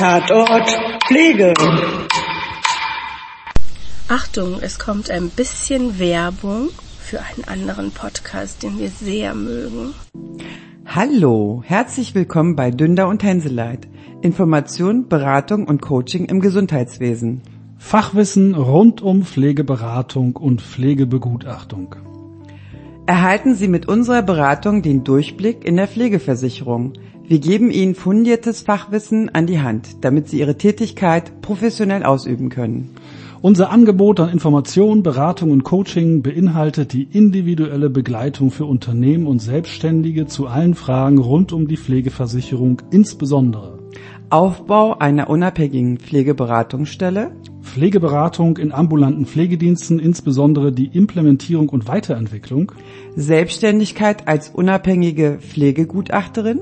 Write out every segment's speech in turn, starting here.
Tatort Pflege. Achtung, es kommt ein bisschen Werbung für einen anderen Podcast, den wir sehr mögen. Hallo, herzlich willkommen bei Dünder und Hänseleit. Information, Beratung und Coaching im Gesundheitswesen. Fachwissen rund um Pflegeberatung und Pflegebegutachtung. Erhalten Sie mit unserer Beratung den Durchblick in der Pflegeversicherung. Wir geben Ihnen fundiertes Fachwissen an die Hand, damit Sie Ihre Tätigkeit professionell ausüben können. Unser Angebot an Information, Beratung und Coaching beinhaltet die individuelle Begleitung für Unternehmen und Selbstständige zu allen Fragen rund um die Pflegeversicherung, insbesondere Aufbau einer unabhängigen Pflegeberatungsstelle, Pflegeberatung in ambulanten Pflegediensten, insbesondere die Implementierung und Weiterentwicklung, Selbstständigkeit als unabhängige Pflegegutachterin,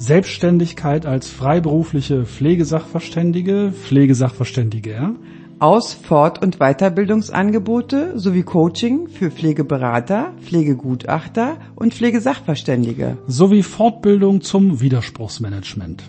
Selbstständigkeit als freiberufliche Pflegesachverständige, Pflegesachverständiger, Aus-, Fort- und Weiterbildungsangebote sowie Coaching für Pflegeberater, Pflegegutachter und Pflegesachverständige. sowie Fortbildung zum Widerspruchsmanagement.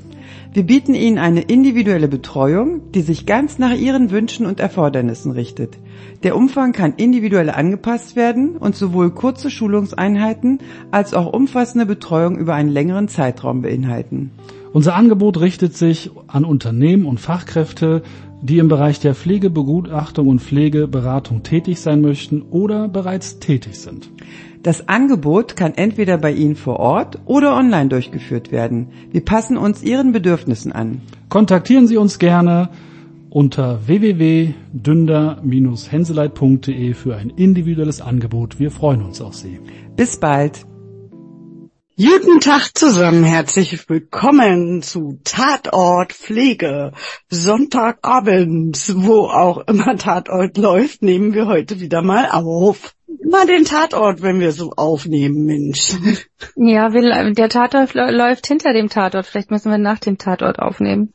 Wir bieten Ihnen eine individuelle Betreuung, die sich ganz nach Ihren Wünschen und Erfordernissen richtet. Der Umfang kann individuell angepasst werden und sowohl kurze Schulungseinheiten als auch umfassende Betreuung über einen längeren Zeitraum beinhalten. Unser Angebot richtet sich an Unternehmen und Fachkräfte, die im Bereich der Pflegebegutachtung und Pflegeberatung tätig sein möchten oder bereits tätig sind. Das Angebot kann entweder bei Ihnen vor Ort oder online durchgeführt werden. Wir passen uns Ihren Bedürfnissen an. Kontaktieren Sie uns gerne unter www.dünder-henseleit.de für ein individuelles Angebot. Wir freuen uns auf Sie. Bis bald. Guten Tag zusammen, herzlich willkommen zu Tatort Pflege. Sonntagabends, wo auch immer Tatort läuft, nehmen wir heute wieder mal auf. Immer den Tatort, wenn wir so aufnehmen, Mensch. Ja, wir, der Tatort lä- läuft hinter dem Tatort. Vielleicht müssen wir nach dem Tatort aufnehmen.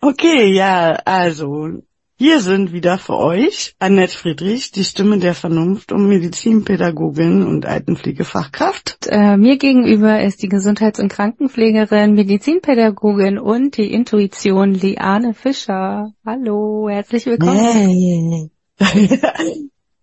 Okay, ja, also, hier sind wieder für euch Annette Friedrich, die Stimme der Vernunft und Medizinpädagogin und Altenpflegefachkraft. Und, äh, mir gegenüber ist die Gesundheits- und Krankenpflegerin, Medizinpädagogin und die Intuition Liane Fischer. Hallo, herzlich willkommen.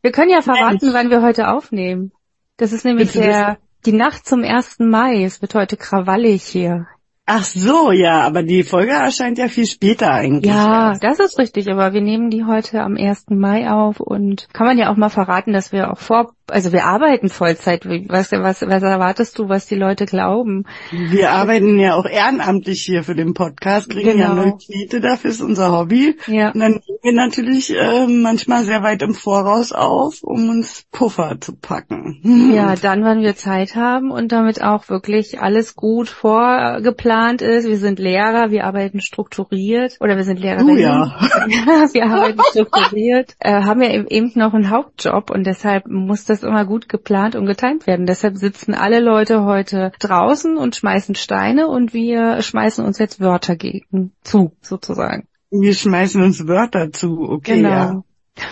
Wir können ja verraten, wann wir heute aufnehmen. Das ist nämlich der, die Nacht zum 1. Mai. Es wird heute krawallig hier. Ach so, ja, aber die Folge erscheint ja viel später eigentlich. Ja, erst. das ist richtig, aber wir nehmen die heute am 1. Mai auf und kann man ja auch mal verraten, dass wir auch vor, also wir arbeiten Vollzeit. Was, was, was erwartest du, was die Leute glauben? Wir arbeiten ja auch ehrenamtlich hier für den Podcast, kriegen ja Genau. null Knete, dafür ist unser Hobby. Ja. Und dann nehmen wir natürlich äh, manchmal sehr weit im Voraus auf, um uns Puffer zu packen. Ja, dann, wann wir Zeit haben und damit auch wirklich alles gut vorgeplant ist. Wir sind Lehrer, wir arbeiten strukturiert oder wir sind Lehrerinnen. Oh ja. wir arbeiten strukturiert, äh, haben ja eben noch einen Hauptjob und deshalb muss das immer gut geplant und getimt werden. Deshalb sitzen alle Leute heute draußen und schmeißen Steine und wir schmeißen uns jetzt Wörter gegen zu, sozusagen. Wir schmeißen uns Wörter zu, okay, Genau. ja.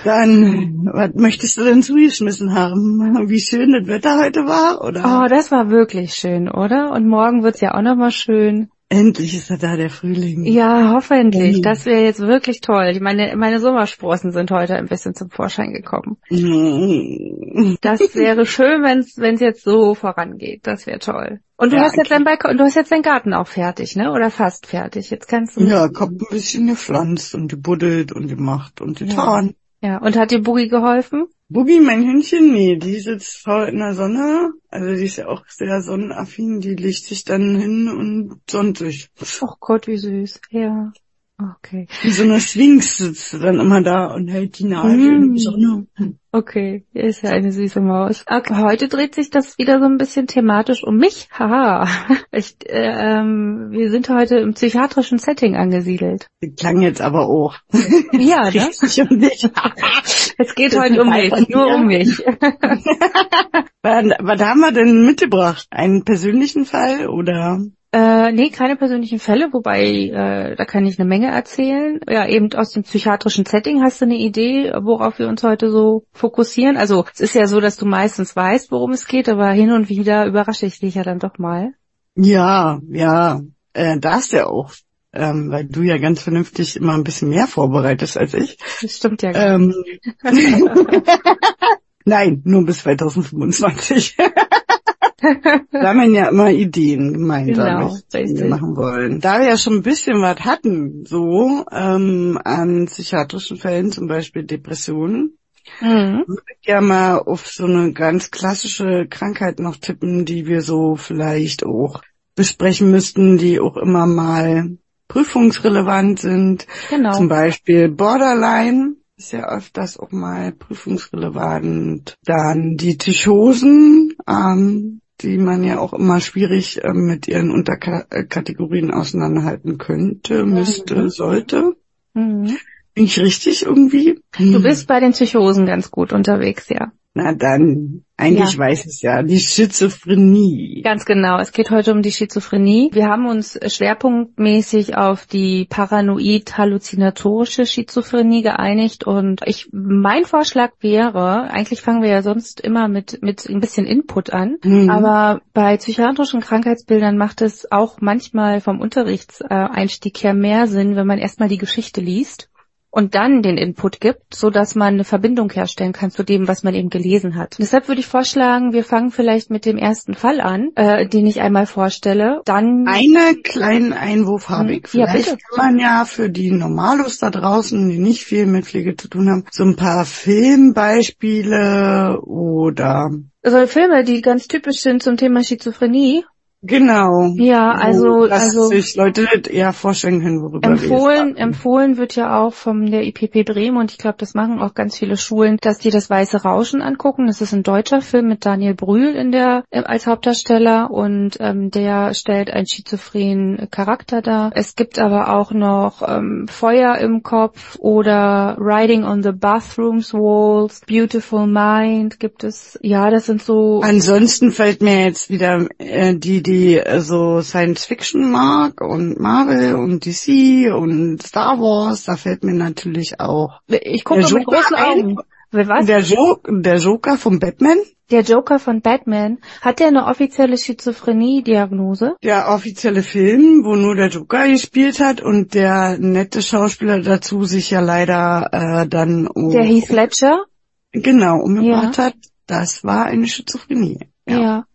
Dann, was möchtest du denn zugeschmissen haben? Wie schön das Wetter heute war, oder? Oh, das war wirklich schön, oder? Und morgen wird's ja auch nochmal schön. Endlich ist er da, der Frühling. Ja, hoffentlich. Mhm. Das wäre jetzt wirklich toll. Meine, meine Sommersprossen sind heute ein bisschen zum Vorschein gekommen. Mm. Das wäre schön, wenn es jetzt so vorangeht. Das wäre toll. Und du Ja, hast jetzt dein Balkon, du hast jetzt deinen Garten auch fertig, ne? Oder fast fertig. Jetzt kannst du. Ja, kommt ein bisschen gepflanzt und gebuddelt und gemacht und getan. Ja. Und hat dir Boogie geholfen? Bubi, mein Hündchen, nee, die sitzt faul in der Sonne. Also die ist ja auch sehr sonnenaffin, die legt sich dann hin und sonnt sich. Oh Gott, wie süß. Ja. Okay. Wie so eine Sphinx sitzt sie dann immer da und hält die Nase in Mm. die Sonne. Okay, ist ja eine süße Maus. Okay, heute dreht sich das wieder so ein bisschen thematisch um mich. Haha. Ich, äh, ähm, wir sind heute im psychiatrischen Setting angesiedelt. Klang jetzt aber auch. Ja, ne? Richtig um dich. Es geht Das heute um mich, nur um mich. was haben wir denn mitgebracht? Einen persönlichen Fall oder? Äh, nee, keine persönlichen Fälle, wobei äh, da kann ich eine Menge erzählen. Ja, eben aus dem psychiatrischen Setting hast du eine Idee, worauf wir uns heute so fokussieren? Also es ist ja so, dass du meistens weißt, worum es geht, aber hin und wieder überrasche ich dich ja dann doch mal. Ja, ja, äh, darfst ja auch. ähm, weil du ja ganz vernünftig immer ein bisschen mehr vorbereitest als ich. Das stimmt ja gar Ähm, Nein, nur bis 2025. da haben wir ja immer Ideen gemeinsam, Genau, was wir machen wollen. Da wir ja schon ein bisschen was hatten, so ähm, an psychiatrischen Fällen, zum Beispiel Depressionen, Mhm. würde ich ja mal auf so eine ganz klassische Krankheit noch tippen, die wir so vielleicht auch besprechen müssten, die auch immer mal prüfungsrelevant sind. Genau. Zum Beispiel Borderline ist ja öfters auch mal prüfungsrelevant. Dann die Psychosen, ähm, die man ja auch immer schwierig ähm, mit ihren Unterkategorien auseinanderhalten könnte, müsste, sollte. Mhm. Bin ich richtig irgendwie? Du bist bei den Psychosen ganz gut unterwegs, ja. Na dann, eigentlich Ja. weiß ich ja, die Schizophrenie. Ganz genau. Es geht heute um die Schizophrenie. Wir haben uns schwerpunktmäßig auf die paranoid-halluzinatorische Schizophrenie geeinigt und ich, mein Vorschlag wäre, eigentlich fangen wir ja sonst immer mit, mit ein bisschen Input an, Mhm. aber bei psychiatrischen Krankheitsbildern macht es auch manchmal vom Unterrichtseinstieg her mehr Sinn, wenn man erstmal die Geschichte liest und dann den Input gibt, so dass man eine Verbindung herstellen kann zu dem, was man eben gelesen hat. Deshalb würde ich vorschlagen, wir fangen vielleicht mit dem ersten Fall an, äh, den ich einmal vorstelle. Dann Einen kleinen Einwurf habe ich. Ja, Vielleicht bitte. kann man ja für die Normalos da draußen, die nicht viel mit Pflege zu tun haben, so ein paar Filmbeispiele oder also Filme, die ganz typisch sind zum Thema Schizophrenie. Genau. Ja, also wo, dass also sich Leute eher vorstellen können, worüber wir Empfohlen, jetzt empfohlen wird ja auch von der IPP Bremen und ich glaube, das machen auch ganz viele Schulen, dass die das Weiße Rauschen angucken. Das ist ein deutscher Film mit Daniel Brühl in der äh, als Hauptdarsteller und ähm, der stellt einen schizophrenen Charakter dar. Es gibt aber auch noch ähm, Feuer im Kopf oder Writing on the Bathrooms Walls, Beautiful Mind gibt es. Ja, das sind so Ansonsten fällt mir jetzt wieder äh, die, die äh, so Science Fiction mag und Marvel und DC und Star Wars, da fällt mir natürlich auch ich gucke der mit Joker großen. Augen. Was? der, jo der Joker von Batman. Der Joker von Batman, hat der eine offizielle Schizophrenie-Diagnose? Der offizielle Film, wo nur der Joker gespielt hat und der nette Schauspieler dazu sich ja leider äh, dann um, Der Heath Ledger? genau umgebracht hat, das war eine Schizophrenie. Ja.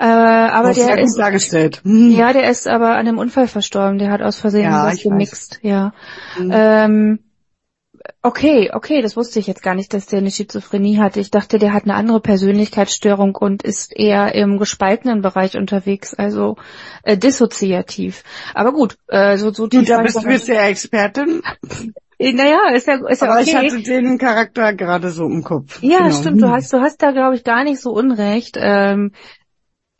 Äh, aber der ist, dargestellt. Hm. ja, der ist aber an einem Unfall verstorben. Der hat aus Versehen Ja, was ich weiß. gemixt. Ja. Mhm. Ähm, okay, okay, das wusste ich jetzt gar nicht, dass der eine Schizophrenie hatte. Ich dachte, der hat eine andere Persönlichkeitsstörung und ist eher im gespaltenen Bereich unterwegs, also äh, dissoziativ. Aber gut, äh, so, so Gut, da war ich bist du jetzt ja Expertin, nicht. Naja, ist ja, ist ja aber okay. ich hatte den Charakter gerade so im Kopf. Ja, Genau. stimmt. Du hast, du hast da, glaube ich, gar nicht so unrecht. Ähm,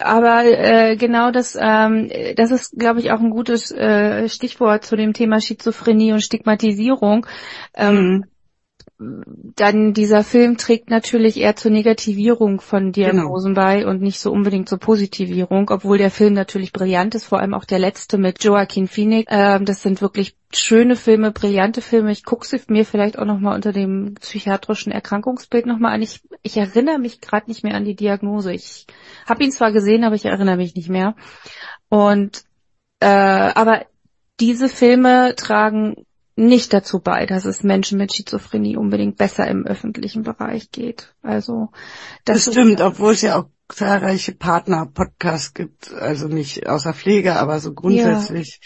aber äh, genau das, ähm, das ist, glaube ich, auch ein gutes äh, Stichwort zu dem Thema Schizophrenie und Stigmatisierung. Ähm, dann dieser Film trägt natürlich eher zur Negativierung von Diagnosen bei und nicht so unbedingt zur Positivierung, obwohl der Film natürlich brillant ist, vor allem auch der letzte mit Joaquin Phoenix. Ähm, das sind wirklich schöne Filme, brillante Filme. Ich gucke sie mir vielleicht auch nochmal unter dem psychiatrischen Erkrankungsbild nochmal an. Ich, ich erinnere mich gerade nicht mehr an die Diagnose. Ich habe ihn zwar gesehen, aber ich erinnere mich nicht mehr. Und äh, aber diese Filme tragen nicht dazu bei, dass es Menschen mit Schizophrenie unbedingt besser im öffentlichen Bereich geht. Also Das, das, stimmt, obwohl es ja auch zahlreiche Partner-Podcasts gibt, also nicht außer Pflege, aber so grundsätzlich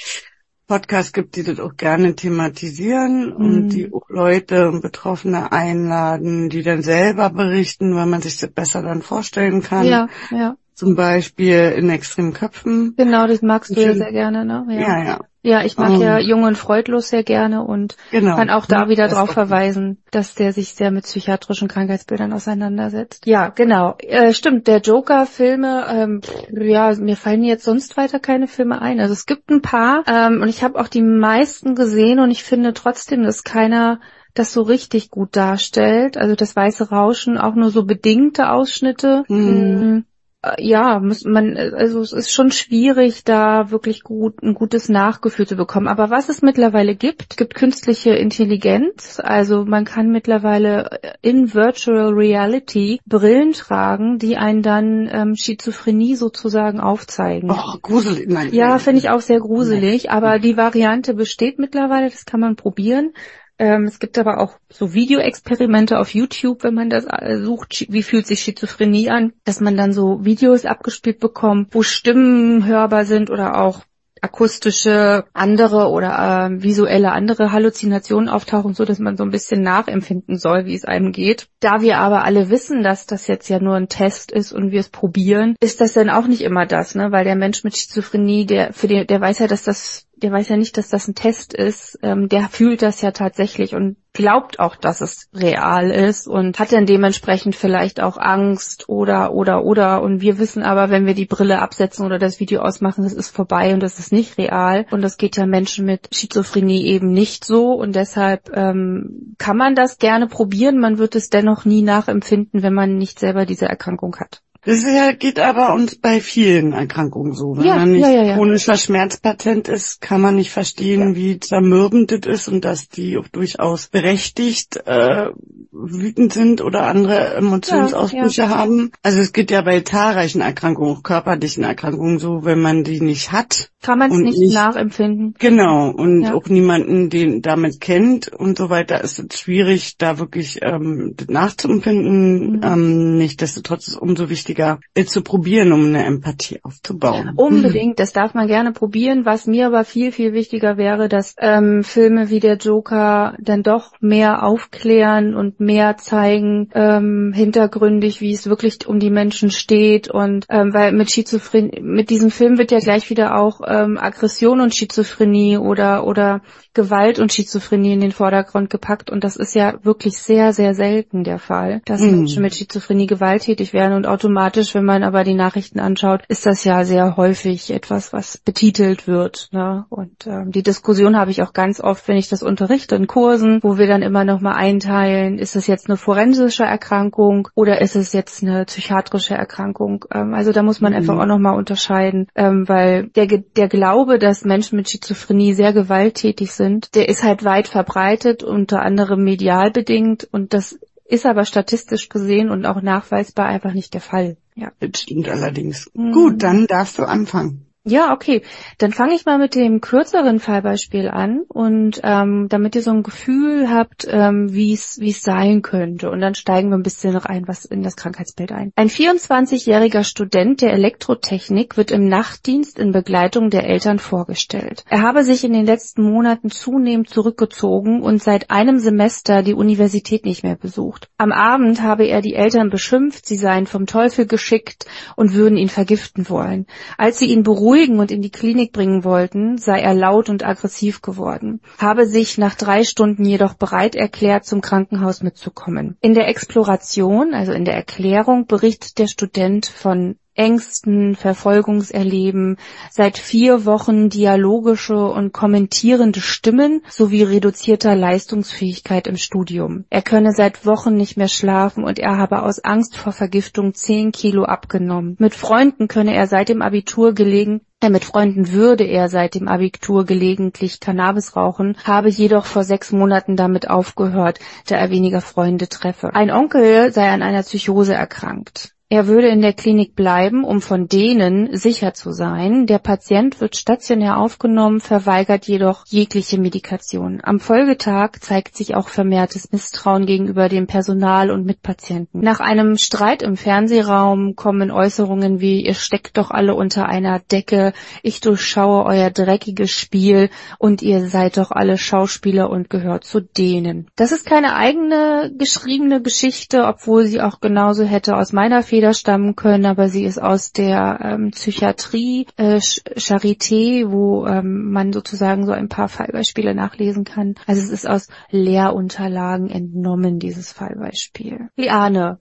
Podcasts gibt, die das auch gerne thematisieren und Mhm. die auch Leute und Betroffene einladen, die dann selber berichten, weil man sich das besser dann vorstellen kann. ja, ja, Zum Beispiel in extremen Köpfen. genau, das magst du ja sehr gerne, ne? Ja, ja, Ja, ich mag ja Jung und Freudlos sehr gerne und genau. kann auch da Ja, wieder auch- verweisen, dass der sich sehr mit psychiatrischen Krankheitsbildern auseinandersetzt. Ja, genau. Äh, stimmt, der Joker-Filme, ähm, ja, mir fallen jetzt sonst weiter keine Filme ein. Also es gibt ein paar ähm, und ich habe auch die meisten gesehen und ich finde trotzdem, dass keiner das so richtig gut darstellt. Also das Weiße Rauschen, auch nur so bedingte Ausschnitte. Mhm. Äh, ja, muss man, also es ist schon schwierig, da wirklich gut ein gutes Nachgefühl zu bekommen. Aber was es mittlerweile gibt, gibt künstliche Intelligenz. Also man kann mittlerweile in Virtual Reality Brillen tragen, die einen dann ähm, Schizophrenie sozusagen aufzeigen. Oh, gruselig. Nein. Ja, finde ich auch sehr gruselig. Aber die Variante besteht mittlerweile, das kann man probieren. Ähm, es gibt aber auch so Videoexperimente auf YouTube, wenn man das äh, sucht, wie fühlt sich Schizophrenie an, dass man dann so Videos abgespielt bekommt, wo Stimmen hörbar sind oder auch akustische andere oder äh, visuelle andere Halluzinationen auftauchen, so dass man so ein bisschen nachempfinden soll, wie es einem geht. Da wir aber alle wissen, dass das jetzt ja nur ein Test ist und wir es probieren, ist das dann auch nicht immer das, ne? Weil der Mensch mit Schizophrenie, der für den, der weiß ja, dass das der weiß ja nicht, dass das ein Test ist, ähm, der fühlt das ja tatsächlich und glaubt auch, dass es real ist und hat dann dementsprechend vielleicht auch Angst oder oder oder. Und wir wissen aber, wenn wir die Brille absetzen oder das Video ausmachen, das ist vorbei und das ist nicht real. Und das geht ja Menschen mit Schizophrenie eben nicht so. Und deshalb ähm, kann man das gerne probieren, man wird es dennoch nie nachempfinden, wenn man nicht selber diese Erkrankung hat. Das ja, geht aber uns bei vielen Erkrankungen so. Wenn Ja, man nicht ja, chronischer Schmerzpatient ist, kann man nicht verstehen, wie zermürbend das ist und dass die auch durchaus berechtigt äh, wütend sind oder andere Emotionsausbrüche haben. Also es geht ja bei zahlreichen Erkrankungen, auch körperlichen Erkrankungen so, wenn man die nicht hat. Kann man es nicht, nicht- nachempfinden. Genau, und auch niemanden, den damit kennt und so weiter, ist es schwierig, da wirklich ähm, das nachzuempfinden. Mhm. Ähm, Nichtsdestotrotz ist es umso wichtiger, es zu probieren, um eine Empathie aufzubauen. Unbedingt, das darf man gerne probieren. Was mir aber viel, viel wichtiger wäre, dass ähm, Filme wie der Joker dann doch mehr aufklären und mehr zeigen, ähm, hintergründig, wie es wirklich um die Menschen steht. Und ähm, weil mit Schizophrenie, mit diesem Film wird ja gleich wieder auch ähm, Aggression und Schizophrenie oder oder Gewalt und Schizophrenie in den Vordergrund gepackt. Und das ist ja wirklich sehr, sehr selten der Fall, dass Mhm. Menschen mit Schizophrenie gewalttätig werden. Und automatisch, wenn man aber die Nachrichten anschaut, ist das ja sehr häufig etwas, was betitelt wird. Ne? Und ähm, die Diskussion habe ich auch ganz oft, wenn ich das unterrichte in Kursen, wo wir dann immer nochmal einteilen, ist es jetzt eine forensische Erkrankung oder ist es jetzt eine psychiatrische Erkrankung? Ähm, also da muss man Mhm. einfach auch nochmal unterscheiden, ähm, weil der, der Glaube, dass Menschen mit Schizophrenie sehr gewalttätig sind, der ist halt weit verbreitet, unter anderem medial bedingt und das ist aber statistisch gesehen und auch nachweisbar einfach nicht der Fall. Ja. Das stimmt allerdings. Mhm. Gut, dann darfst du anfangen. Ja, okay. Dann fange ich mal mit dem kürzeren Fallbeispiel an und ähm, damit ihr so ein Gefühl habt, ähm, wie es wie es sein könnte. Und dann steigen wir ein bisschen rein, was in das Krankheitsbild ein. Ein 24-jähriger Student der Elektrotechnik wird im Nachtdienst in Begleitung der Eltern vorgestellt. Er habe sich in den letzten Monaten zunehmend zurückgezogen und seit einem Semester die Universität nicht mehr besucht. Am Abend habe er die Eltern beschimpft, sie seien vom Teufel geschickt und würden ihn vergiften wollen. Als sie ihn beruhigen und in die Klinik bringen wollten, sei er laut und aggressiv geworden, habe sich nach drei Stunden jedoch bereit erklärt, zum Krankenhaus mitzukommen. In der Exploration, also in der Erklärung, berichtet der Student von Ängsten, Verfolgungserleben, seit vier Wochen dialogische und kommentierende Stimmen sowie reduzierter Leistungsfähigkeit im Studium. Er könne seit Wochen nicht mehr schlafen und er habe aus Angst vor Vergiftung zehn Kilo abgenommen. Mit Freunden könne er seit dem Abitur gelegen äh, mit Freunden würde er seit dem Abitur gelegentlich Cannabis rauchen, habe jedoch vor sechs Monaten damit aufgehört, da er weniger Freunde treffe. Ein Onkel sei an einer Psychose erkrankt. Er würde in der Klinik bleiben, um von denen sicher zu sein. Der Patient wird stationär aufgenommen, verweigert jedoch jegliche Medikation. Am Folgetag zeigt sich auch vermehrtes Misstrauen gegenüber dem Personal und Mitpatienten. Nach einem Streit im Fernsehraum kommen Äußerungen wie ihr steckt doch alle unter einer Decke, ich durchschaue euer dreckiges Spiel und ihr seid doch alle Schauspieler und gehört zu denen. Das ist keine eigene geschriebene Geschichte, obwohl sie auch genauso hätte aus meiner Feder stammen können, aber sie ist aus der ähm, Psychiatrie, äh, Ch- Charité, wo ähm, man sozusagen so ein paar Fallbeispiele nachlesen kann. Also es ist aus Lehrunterlagen entnommen, dieses Fallbeispiel. Liane,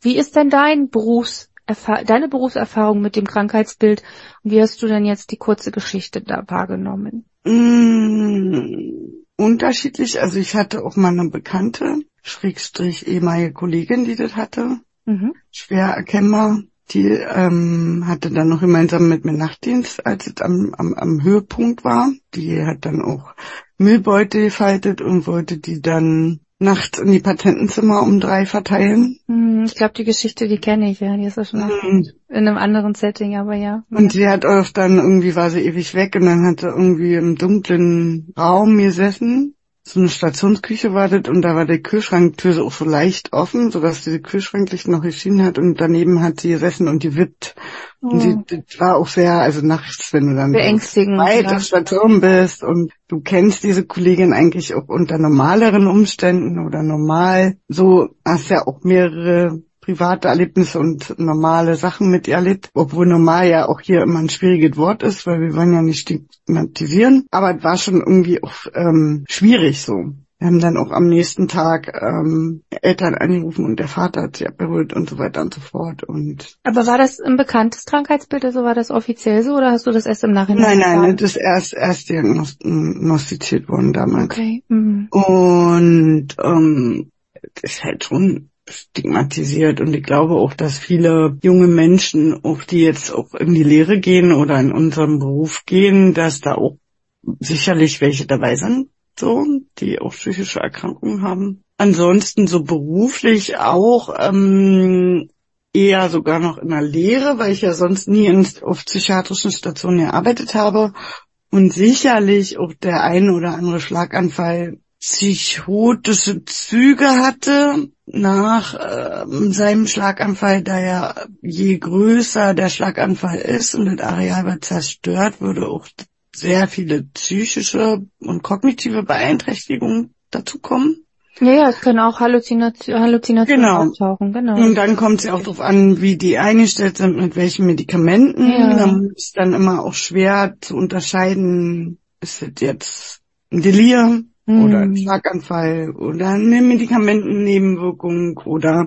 wie ist denn dein Berufs deine Berufserfahrung mit dem Krankheitsbild und wie hast du denn jetzt die kurze Geschichte da wahrgenommen? Mm, unterschiedlich. Also ich hatte auch mal eine Bekannte, Schrägstrich ehemalige Kollegin, die das hatte. Mhm. Schwer erkennbar. Die ähm, hatte dann noch gemeinsam mit mir Nachtdienst, als es am, am, am Höhepunkt war. Die hat dann auch Müllbeutel gefaltet und wollte die dann nachts in die Patentenzimmer um drei verteilen. Hm, Ich glaube, die Geschichte, die kenne ich, ja. Die ist ja schon Mhm. in einem anderen Setting, aber ja. Und sie hat auch dann irgendwie war sie ewig weg und dann hat sie irgendwie im dunklen Raum gesessen. So eine Stationsküche wartet und da war die Kühlschranktür so auch so leicht offen, sodass diese Kühlschranklicht noch geschienen hat und daneben hat sie gesessen und gewippt. Und sie, das war auch sehr, also nachts, wenn du dann weit auf Station bist und du kennst diese Kollegin eigentlich auch unter normaleren Umständen oder normal. So hast ja auch mehrere private Erlebnisse und normale Sachen mit ihr erlebt, obwohl normal ja auch hier immer ein schwieriges Wort ist, weil wir wollen ja nicht stigmatisieren. Aber es war schon irgendwie auch ähm, schwierig so. Wir haben dann auch am nächsten Tag ähm, Eltern angerufen und der Vater hat sie abgeholt und so weiter und so fort. Und Aber war das ein bekanntes Krankheitsbild, also war das offiziell so oder hast du das erst im Nachhinein nein, nein, erfahren? das ist erst erst diagnostiziert worden damals. Okay. Mhm. Und ähm, das ist halt schon stigmatisiert und ich glaube auch, dass viele junge Menschen, auch die jetzt auch in die Lehre gehen oder in unseren Beruf gehen, dass da auch sicherlich welche dabei sind, so, die auch psychische Erkrankungen haben. Ansonsten so beruflich auch ähm, eher sogar noch in der Lehre, weil ich ja sonst nie in, auf psychiatrischen Stationen gearbeitet habe und sicherlich auch der ein oder andere Schlaganfall psychotische Züge hatte nach ähm, seinem Schlaganfall, da ja je größer der Schlaganfall ist und das Areal wird zerstört, würde auch sehr viele psychische und kognitive Beeinträchtigungen dazukommen. Ja, ja, es können auch Halluzination, Halluzinationen Genau. auftauchen, genau. Und dann kommt es ja auch darauf an, wie die eingestellt sind, mit welchen Medikamenten. Ja. Dann ist dann immer auch schwer zu unterscheiden, ist es jetzt ein Delir. Oder ein Schlaganfall oder eine Medikamentennebenwirkung oder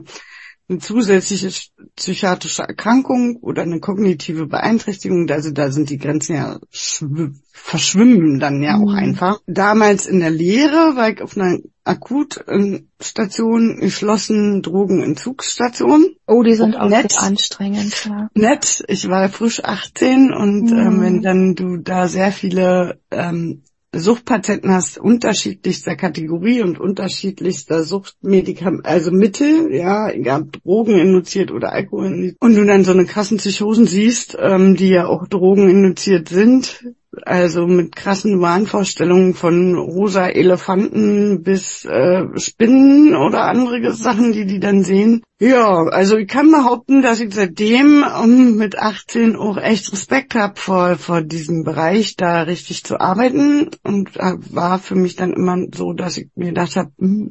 eine zusätzliche psychiatrische Erkrankung oder eine kognitive Beeinträchtigung. Also da sind die Grenzen ja schw- verschwimmen dann ja auch Mhm. einfach. Damals in der Lehre war ich auf einer Akutstation geschlossen Drogenentzugsstation. oh, die sind auch nett. sehr anstrengend, ja. Nett, ich war frisch 18 und Mhm. ähm, wenn dann du da sehr viele ähm, Suchtpatienten hast, unterschiedlichster Kategorie und unterschiedlichster Suchtmedikamente, also Mittel, ja, egal Drogen induziert oder Alkohol induziert, und du dann so eine krassen Psychosen siehst, ähm, die ja auch Drogen induziert sind, also mit krassen Wahnvorstellungen von rosa Elefanten bis äh, Spinnen oder andere Sachen, die die dann sehen. Ja, also ich kann behaupten, dass ich seitdem um, mit 18 auch echt Respekt habe vor, vor diesem Bereich, da richtig zu arbeiten. Und äh, war für mich dann immer so, dass ich mir gedacht habe, hm,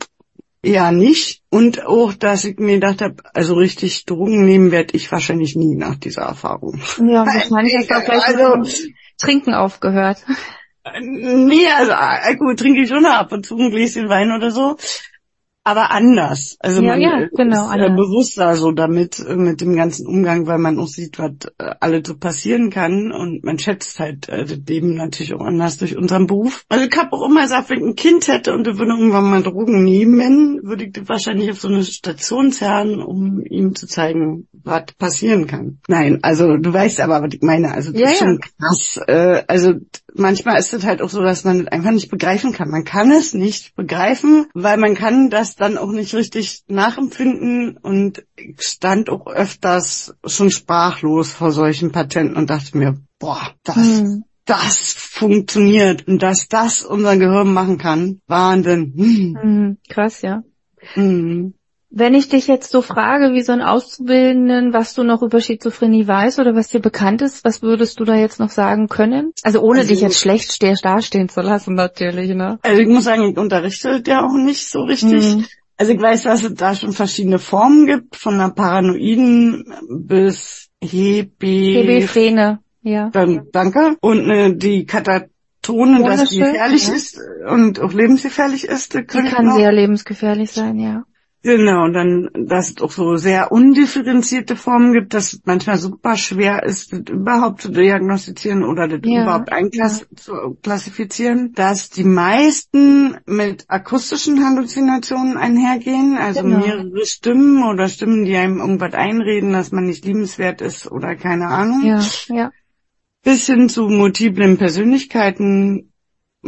eher nicht. Und auch, dass ich mir gedacht habe, also richtig Drogen nehmen werde ich wahrscheinlich nie nach dieser Erfahrung. Ja, wahrscheinlich du auch gleich Also- Trinken aufgehört. Nee, also Alkohol trinke ich schon ab und zu ein Gläschen Wein oder so. Aber anders. Also Ja, man ja, genau, ist anders. bewusster so damit, äh, mit dem ganzen Umgang, weil man auch sieht, was äh, alles so passieren kann und man schätzt halt äh, das Leben natürlich auch anders durch unseren Beruf. Also ich habe auch immer gesagt, wenn ich ein Kind hätte und er würde irgendwann mal Drogen nehmen, würde ich das wahrscheinlich auf so eine Station zerren, um ihm zu zeigen, was passieren kann. Nein, also du weißt aber, was ich meine. Also das Ja, ist schon krass. Äh, also manchmal ist es halt auch so, dass man es einfach nicht begreifen kann. Man kann es nicht begreifen, weil man kann das dann auch nicht richtig nachempfinden und ich stand auch öfters schon sprachlos vor solchen Patenten und dachte mir, boah, das, Hm. das funktioniert und dass das unser Gehirn machen kann, Wahnsinn. Hm. Hm, krass, ja. Hm. Wenn ich dich jetzt so frage, wie so ein Auszubildenden, was du noch über Schizophrenie weißt oder was dir bekannt ist, was würdest du da jetzt noch sagen können? Also ohne Also- dich jetzt schlecht ste- dastehen zu lassen, natürlich, ne? Also ich muss sagen, ich unterrichte ja auch nicht so richtig. Hm. Also ich weiß, dass es da schon verschiedene Formen gibt, von einer Paranoiden bis Hebe, Hebephrene, ja. dann, danke, und äh, die Katatone, dass die gefährlich ja. ist und auch lebensgefährlich ist. Die kann noch. sehr lebensgefährlich sein, ja. Genau, und dann, dass es auch so sehr undifferenzierte Formen gibt, dass es manchmal super schwer ist, das überhaupt zu diagnostizieren oder das Ja, überhaupt einklassifizieren, dass die meisten mit akustischen Halluzinationen einhergehen, also Genau. mehrere Stimmen oder Stimmen, die einem irgendwas einreden, dass man nicht liebenswert ist oder keine Ahnung, Ja, ja. bis hin zu multiplen Persönlichkeiten,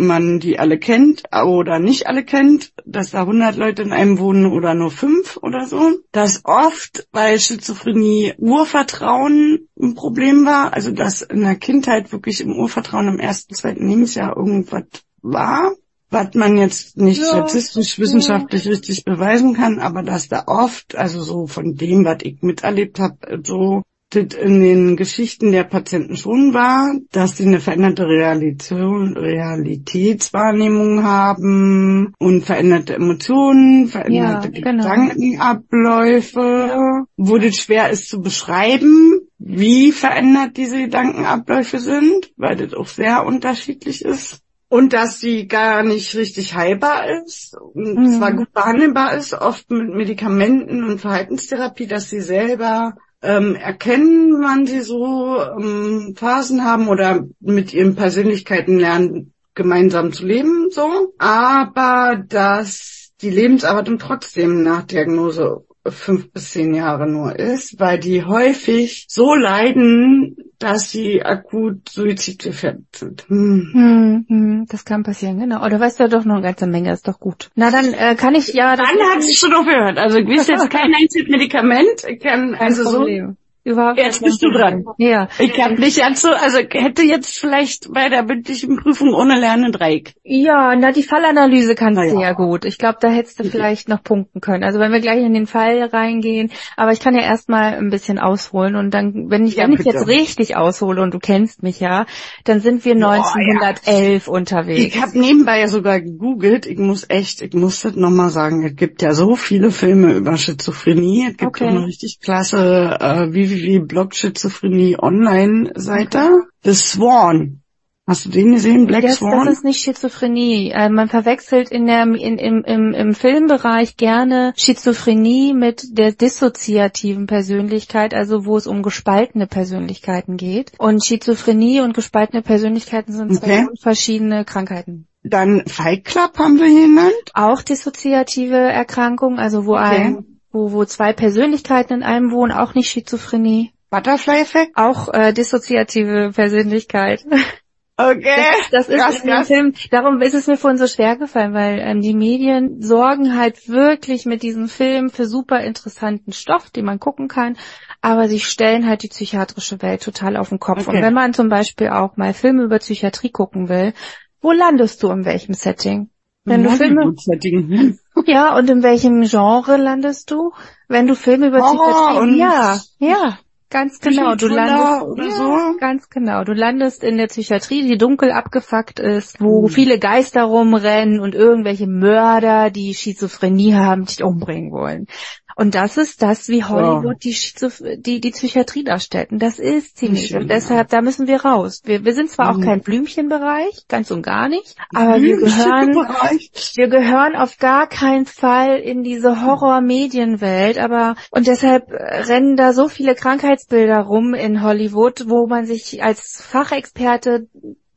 man die alle kennt oder nicht alle kennt, dass da 100 Leute in einem wohnen oder nur fünf oder so. Dass oft bei Schizophrenie Urvertrauen ein Problem war, also dass in der Kindheit wirklich im Urvertrauen im ersten, zweiten Lebensjahr irgendwas war, was man jetzt nicht Ja, statistisch, wissenschaftlich richtig beweisen kann, aber dass da oft, also so von dem, was ich miterlebt habe, so das in den Geschichten der Patienten schon war, dass sie eine veränderte Realität, Realitätswahrnehmung haben und veränderte Emotionen, veränderte Ja, genau. Gedankenabläufe, wo das schwer ist zu beschreiben, wie verändert diese Gedankenabläufe sind, weil das auch sehr unterschiedlich ist. Und dass sie gar nicht richtig heilbar ist und Mhm. zwar gut behandelbar ist, oft mit Medikamenten und Verhaltenstherapie, dass sie selber ähm, erkennen, wann sie so ähm, Phasen haben oder mit ihren Persönlichkeiten lernen, gemeinsam zu leben, so. Aber dass die Lebenserwartung trotzdem nach Diagnose fünf bis zehn Jahre nur ist, weil die häufig so leiden, dass sie akut suizidgefährdet sind. Hm. Hm, hm, das kann passieren, genau. Du weißt ja doch noch eine ganze Menge, ist doch gut. Na, dann äh, kann ich ja... Dann hat sie schon aufgehört. Also ich weiß jetzt kein einziges Medikament. Ich kann also so. Überhaupt Jetzt bist du dran. Ja. Ich habe nicht so, also hätte jetzt vielleicht bei der mündlichen Prüfung ohne Lernen Dreieck. Ja, na, die Fallanalyse kannst du ja. ja gut. Ich glaube, da hättest du vielleicht noch punkten können. Also wenn wir gleich in den Fall reingehen, aber ich kann ja erstmal ein bisschen ausholen und dann, wenn ich, Ja, wenn ich jetzt richtig aushole und du kennst mich ja, dann sind wir Boah, 1911 unterwegs. Ich habe nebenbei ja sogar gegoogelt. Ich muss echt, ich muss das nochmal sagen, es gibt ja so viele Filme über Schizophrenie. Es gibt Okay. eine richtig klasse äh, Schizophrenie Online-Seite. The Swan. Hast du den gesehen? Black Das, Swan? das ist nicht Schizophrenie. Äh, man verwechselt in der, in, im, im, im Filmbereich gerne Schizophrenie mit der dissoziativen Persönlichkeit, also wo es um gespaltene Persönlichkeiten geht. Und Schizophrenie und gespaltene Persönlichkeiten sind zwei Okay. verschiedene Krankheiten. Dann Fight Club haben wir hier genannt. Auch dissoziative Erkrankung, also wo Okay. ein, wo, wo zwei Persönlichkeiten in einem wohnen, auch nicht Schizophrenie. Butterfly Effect. Auch äh, dissoziative Persönlichkeit. Okay. Das, das ist Krass, in dem krass. Film, darum ist es mir vorhin so schwer gefallen, weil ähm, die Medien sorgen halt wirklich mit diesem Film für super interessanten Stoff, den man gucken kann, aber sie stellen halt die psychiatrische Welt total auf den Kopf. Okay. Und wenn man zum Beispiel auch mal Filme über Psychiatrie gucken will, wo landest du in welchem Setting? Wenn du Filme, ja, und in welchem Genre landest du? Wenn du Filme über Horror Psychiatrie, und ja, ja, ganz genau, du landest, ja, so. ganz genau, du landest in der Psychiatrie, die dunkel abgefuckt ist, wo Hm. viele Geister rumrennen und irgendwelche Mörder, die Schizophrenie haben, dich umbringen wollen. Und das ist das, wie Hollywood die, Schizoph die, die Psychiatrie darstellt. Und das ist ziemlich. Und deshalb, da müssen wir raus. Wir, wir sind zwar auch Mhm. kein Blümchenbereich, ganz und gar nicht, aber wir gehören, wir gehören auf gar keinen Fall in diese Horror-Medienwelt, aber und deshalb rennen da so viele Krankheitsbilder rum in Hollywood, wo man sich als Fachexperte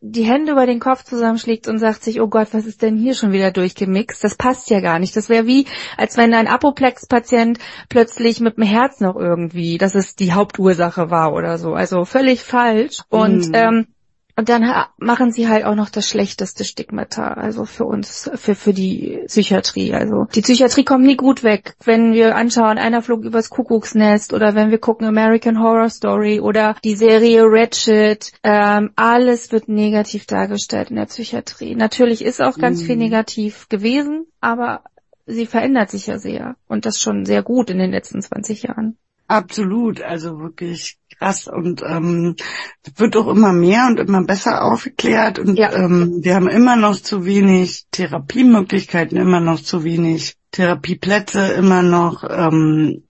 die Hände über den Kopf zusammenschlägt und sagt sich, oh Gott, was ist denn hier schon wieder durchgemixt? Das passt ja gar nicht. Das wäre wie, als wenn ein Apoplex-Patient plötzlich mit dem Herz noch irgendwie, dass es die Hauptursache war oder so. Also völlig falsch. Und Mhm. ähm, und dann machen sie halt auch noch das schlechteste Stigmata, also für uns, für, für die Psychiatrie. Also die Psychiatrie kommt nie gut weg. Wenn wir anschauen, einer flog übers Kuckucksnest oder wenn wir gucken American Horror Story oder die Serie Ratchet, ähm, alles wird negativ dargestellt in der Psychiatrie. Natürlich ist auch ganz viel Mhm. negativ gewesen, aber sie verändert sich ja sehr. Und das schon sehr gut in den letzten 20 Jahren. Absolut, also wirklich krass. Und ähm, wird auch immer mehr und immer besser aufgeklärt. Und Ja. ähm, wir haben immer noch zu wenig Therapiemöglichkeiten, immer noch zu wenig Therapieplätze, immer noch ähm,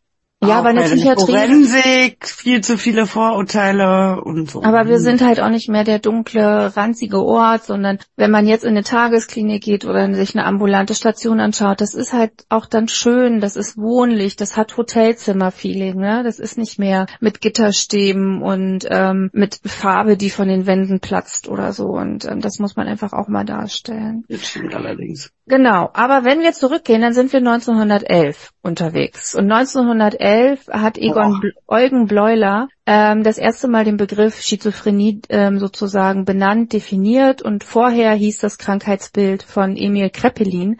Ja, aber eine Psychiatrie. Forensik, viel zu viele Vorurteile und so. Aber wir sind halt auch nicht mehr der dunkle, ranzige Ort, sondern wenn man jetzt in eine Tagesklinik geht oder sich eine ambulante Station anschaut, das ist halt auch dann schön, das ist wohnlich, das hat Hotelzimmer-Feeling, ne? Das ist nicht mehr mit Gitterstäben und ähm, mit Farbe, die von den Wänden platzt oder so. Und ähm, das muss man einfach auch mal darstellen. Das stimmt allerdings. Genau, aber wenn wir zurückgehen, dann sind wir 1911 unterwegs. Und 1911 hat Egon Bl Eugen Bleuler ähm, das erste Mal den Begriff Schizophrenie ähm, sozusagen benannt, definiert. Und vorher hieß das Krankheitsbild von Emil Kreppelin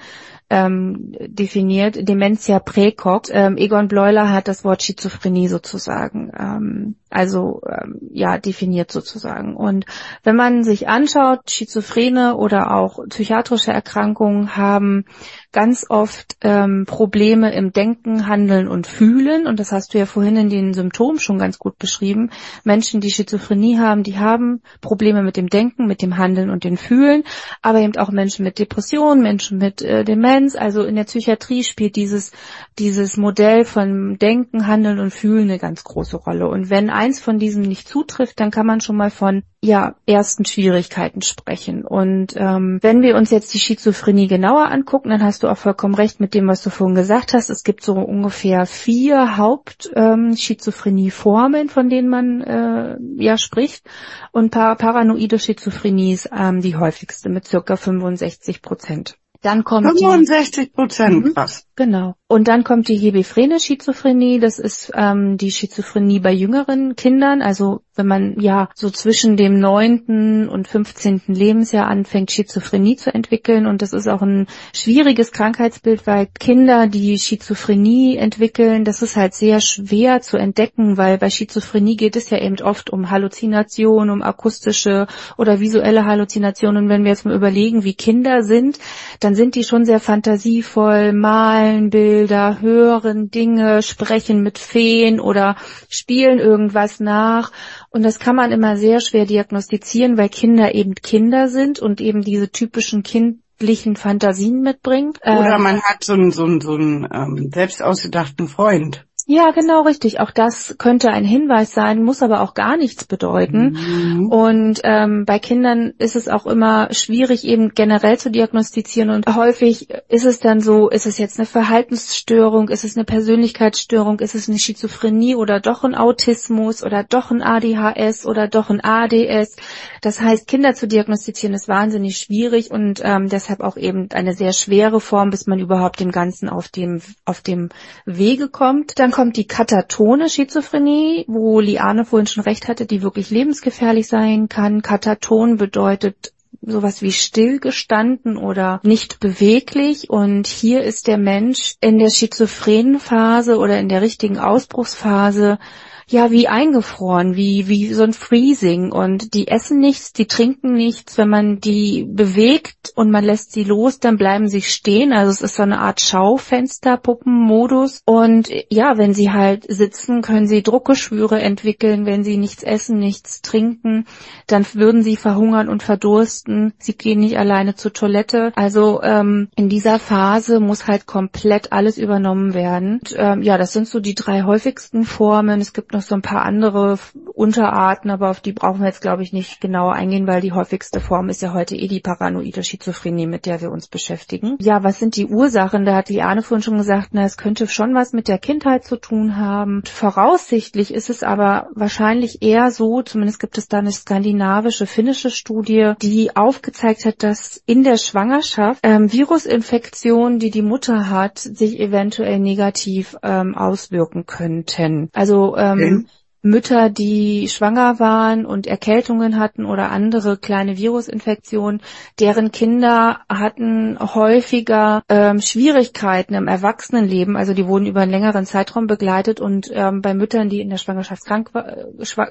ähm, definiert, Dementia praecox. Ähm, Egon Bleuler hat das Wort Schizophrenie sozusagen, ähm, also ähm, ja, definiert sozusagen. Und wenn man sich anschaut, Schizophrene oder auch psychiatrische Erkrankungen haben ganz oft ähm, Probleme im Denken, Handeln und Fühlen. Und das hast du ja vorhin in den Symptomen schon ganz gut beschrieben. Menschen, die Schizophrenie haben, die haben Probleme mit dem Denken, mit dem Handeln und dem Fühlen. Aber eben auch Menschen mit Depressionen, Menschen mit äh, Demenz. Also in der Psychiatrie spielt dieses, dieses Modell von Denken, Handeln und Fühlen eine ganz große Rolle. Und wenn eins von diesen nicht zutrifft, dann kann man schon mal von ja, ersten Schwierigkeiten sprechen. Und ähm, wenn wir uns jetzt die Schizophrenie genauer angucken, dann hast du auch vollkommen recht mit dem, was du vorhin gesagt hast. Es gibt so ungefähr vier Haupt-Schizophrenie-Formen, ähm, von denen man äh, ja spricht. Und par paranoide Schizophrenie ist ähm, die häufigste mit circa 65 Prozent. Dann kommt 65 Prozent, mhm. krass. Genau. Und dann kommt die hebephrene Schizophrenie. Das ist ähm, die Schizophrenie bei jüngeren Kindern. Also wenn man ja so zwischen dem neunten und fünfzehnten Lebensjahr anfängt, Schizophrenie zu entwickeln. Und das ist auch ein schwieriges Krankheitsbild, weil Kinder, die Schizophrenie entwickeln, das ist halt sehr schwer zu entdecken, weil bei Schizophrenie geht es ja eben oft um Halluzinationen, um akustische oder visuelle Halluzinationen. Und wenn wir jetzt mal überlegen, wie Kinder sind, dann sind die schon sehr fantasievoll, malen, malen Bilder, hören Dinge, sprechen mit Feen oder spielen irgendwas nach. Und das kann man immer sehr schwer diagnostizieren, weil Kinder eben Kinder sind und eben diese typischen kindlichen Fantasien mitbringt. Oder ähm, man hat so einen, so einen, so einen ähm, selbst ausgedachten Freund. Ja, genau richtig. Auch das könnte ein Hinweis sein, muss aber auch gar nichts bedeuten. Mhm. Und ähm, bei Kindern ist es auch immer schwierig, eben generell zu diagnostizieren. Und häufig ist es dann so, ist es jetzt eine Verhaltensstörung, ist es eine Persönlichkeitsstörung, ist es eine Schizophrenie oder doch ein Autismus oder doch ein ADHS oder doch ein ADS. Das heißt, Kinder zu diagnostizieren ist wahnsinnig schwierig und ähm, deshalb auch eben eine sehr schwere Form, bis man überhaupt dem Ganzen auf dem, auf dem Wege kommt. Dann kommt die katatone Schizophrenie, wo Liane vorhin schon recht hatte, die wirklich lebensgefährlich sein kann. Kataton bedeutet sowas wie stillgestanden oder nicht beweglich. Und hier ist der Mensch in der schizophrenen Phase oder in der richtigen Ausbruchsphase ja wie eingefroren, wie, wie so ein Freezing. Und die essen nichts, die trinken nichts. Wenn man die bewegt und man lässt sie los, dann bleiben sie stehen. Also es ist so eine Art Schaufensterpuppenmodus. Und ja, wenn sie halt sitzen, können sie Druckgeschwüre entwickeln. Wenn sie nichts essen, nichts trinken, dann würden sie verhungern und verdursten. Sie gehen nicht alleine zur Toilette. Also ähm, in dieser Phase muss halt komplett alles übernommen werden. Und, ähm, ja, das sind so die drei häufigsten Formen. Es gibt noch so ein paar andere Unterarten, aber auf die brauchen wir jetzt, glaube ich, nicht genauer eingehen, weil die häufigste Form ist ja heute eh die paranoide Schizophrenie, mit der wir uns beschäftigen. Ja, was sind die Ursachen? Da hat die Arne vorhin schon gesagt, na, es könnte schon was mit der Kindheit zu tun haben. Voraussichtlich ist es aber wahrscheinlich eher so, zumindest gibt es da eine skandinavische, finnische Studie, die aufgezeigt hat, dass in der Schwangerschaft ähm, Virusinfektionen, die die Mutter hat, sich eventuell negativ ähm, auswirken könnten. Also ähm, Okay. Mütter, die schwanger waren und Erkältungen hatten oder andere kleine Virusinfektionen, deren Kinder hatten häufiger ähm, Schwierigkeiten im Erwachsenenleben, also die wurden über einen längeren Zeitraum begleitet und ähm, bei Müttern, die in der Schwangerschaft krank,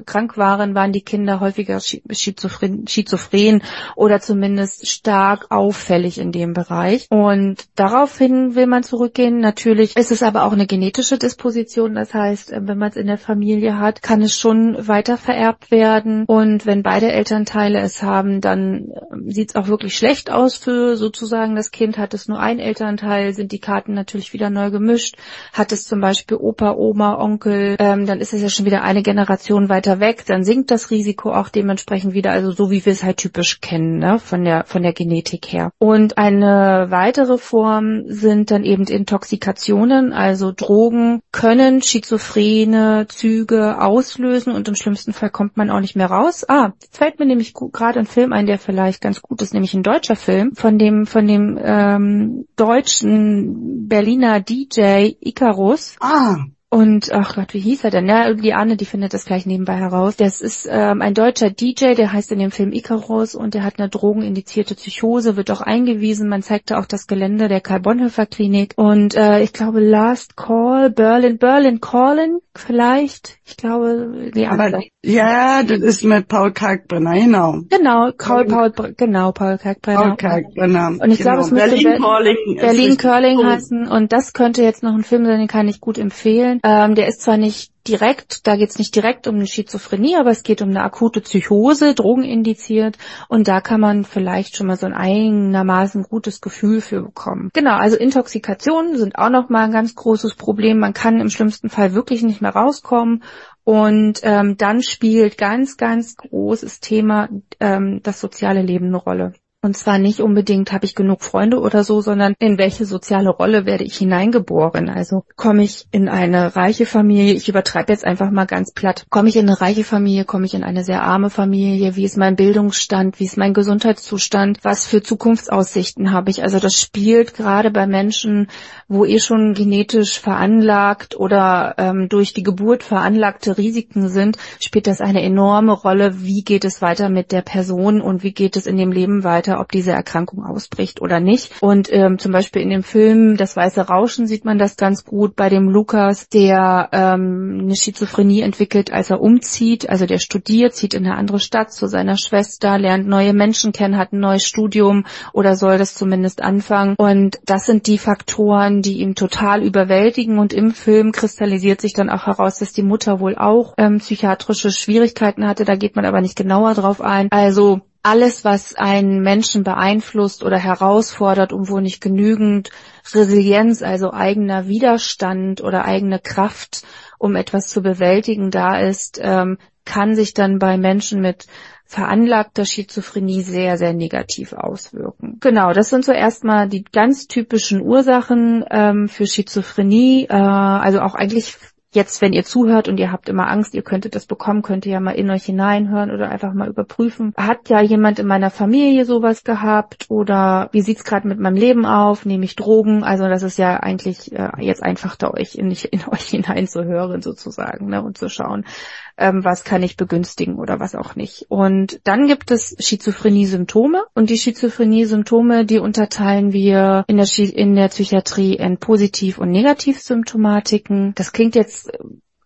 krank waren, waren die Kinder häufiger schizophren, schizophren oder zumindest stark auffällig in dem Bereich. Und daraufhin will man zurückgehen. Natürlich ist es aber auch eine genetische Disposition, das heißt, äh, wenn man es in der Familie hat, kann es schon weiter vererbt werden. Und wenn beide Elternteile es haben, dann ähm, sieht es auch wirklich schlecht aus für sozusagen das Kind. Hat es nur ein Elternteil, sind die Karten natürlich wieder neu gemischt. Hat es zum Beispiel Opa, Oma, Onkel, ähm, dann ist es ja schon wieder eine Generation weiter weg. Dann sinkt das Risiko auch dementsprechend wieder, also so wie wir es halt typisch kennen, ne, von der von der Genetik her. Und eine weitere Form sind dann eben Intoxikationen, also Drogen können schizophrene Züge auslösen und im schlimmsten Fall kommt man auch nicht mehr raus. Ah, jetzt fällt mir nämlich gerade ein Film ein, der vielleicht ganz gut ist, nämlich ein deutscher Film von dem von dem ähm, deutschen Berliner DJ Icarus. Ah. Und ach Gott, wie hieß er denn? Ja, die Anne, die findet das gleich nebenbei heraus. Das ist ähm, ein deutscher DJ, der heißt in dem Film Icarus und der hat eine drogenindizierte Psychose, wird auch eingewiesen. Man zeigte auch das Gelände der Karl Bonhoeffer Klinik. Und äh, ich glaube Last Call, Berlin, Berlin Calling vielleicht. Ich glaube, die Aber, ja, das ist mit Paul Kalkbrenner, genau. Genau, Paul, Paul, genau, Paul Kalkbrenner. Paul Kalkbrenner. Und ich genau. glaube, es müsste Berlin Calling, Berlin Curling heißen. Und das könnte jetzt noch ein Film sein, den kann ich gut empfehlen. Ähm, der ist zwar nicht direkt, da geht es nicht direkt um eine Schizophrenie, aber es geht um eine akute Psychose, drogenindiziert und da kann man vielleicht schon mal so ein einigermaßen gutes Gefühl für bekommen. Genau, also Intoxikationen sind auch nochmal ein ganz großes Problem. Man kann im schlimmsten Fall wirklich nicht mehr rauskommen und ähm, dann spielt ganz, ganz großes Thema ähm, das soziale Leben eine Rolle. Und zwar nicht unbedingt, habe ich genug Freunde oder so, sondern in welche soziale Rolle werde ich hineingeboren? Also komme ich in eine reiche Familie, ich übertreibe jetzt einfach mal ganz platt, komme ich in eine reiche Familie, komme ich in eine sehr arme Familie, wie ist mein Bildungsstand, wie ist mein Gesundheitszustand, was für Zukunftsaussichten habe ich? Also das spielt gerade bei Menschen, wo eh schon genetisch veranlagt oder ähm, durch die Geburt veranlagte Risiken sind, spielt das eine enorme Rolle, wie geht es weiter mit der Person und wie geht es in dem Leben weiter weiter, ob diese Erkrankung ausbricht oder nicht. Und ähm, zum Beispiel in dem Film Das Weiße Rauschen sieht man das ganz gut bei dem Lukas, der ähm, eine Schizophrenie entwickelt, als er umzieht. Also der studiert, zieht in eine andere Stadt zu seiner Schwester, lernt neue Menschen kennen, hat ein neues Studium oder soll das zumindest anfangen. Und das sind die Faktoren, die ihn total überwältigen. Und im Film kristallisiert sich dann auch heraus, dass die Mutter wohl auch ähm, psychiatrische Schwierigkeiten hatte. Da geht man aber nicht genauer drauf ein. Also alles, was einen Menschen beeinflusst oder herausfordert und wo nicht genügend Resilienz, also eigener Widerstand oder eigene Kraft, um etwas zu bewältigen, da ist, ähm, kann sich dann bei Menschen mit veranlagter Schizophrenie sehr, sehr negativ auswirken. Genau, das sind so erstmal die ganz typischen Ursachen ähm, für Schizophrenie, äh, also auch eigentlich jetzt, wenn ihr zuhört und ihr habt immer Angst, ihr könntet das bekommen, könnt ihr ja mal in euch hineinhören oder einfach mal überprüfen. Hat ja jemand in meiner Familie sowas gehabt oder wie sieht's gerade mit meinem Leben auf? Nehme ich Drogen? Also das ist ja eigentlich äh, jetzt einfach da euch in, in euch hineinzuhören sozusagen ne, und zu schauen, ähm, was kann ich begünstigen oder was auch nicht. Und dann gibt es Schizophrenie-Symptome und die Schizophrenie-Symptome, die unterteilen wir in der, in der Psychiatrie in Positiv- und Negativsymptomatiken. Das klingt jetzt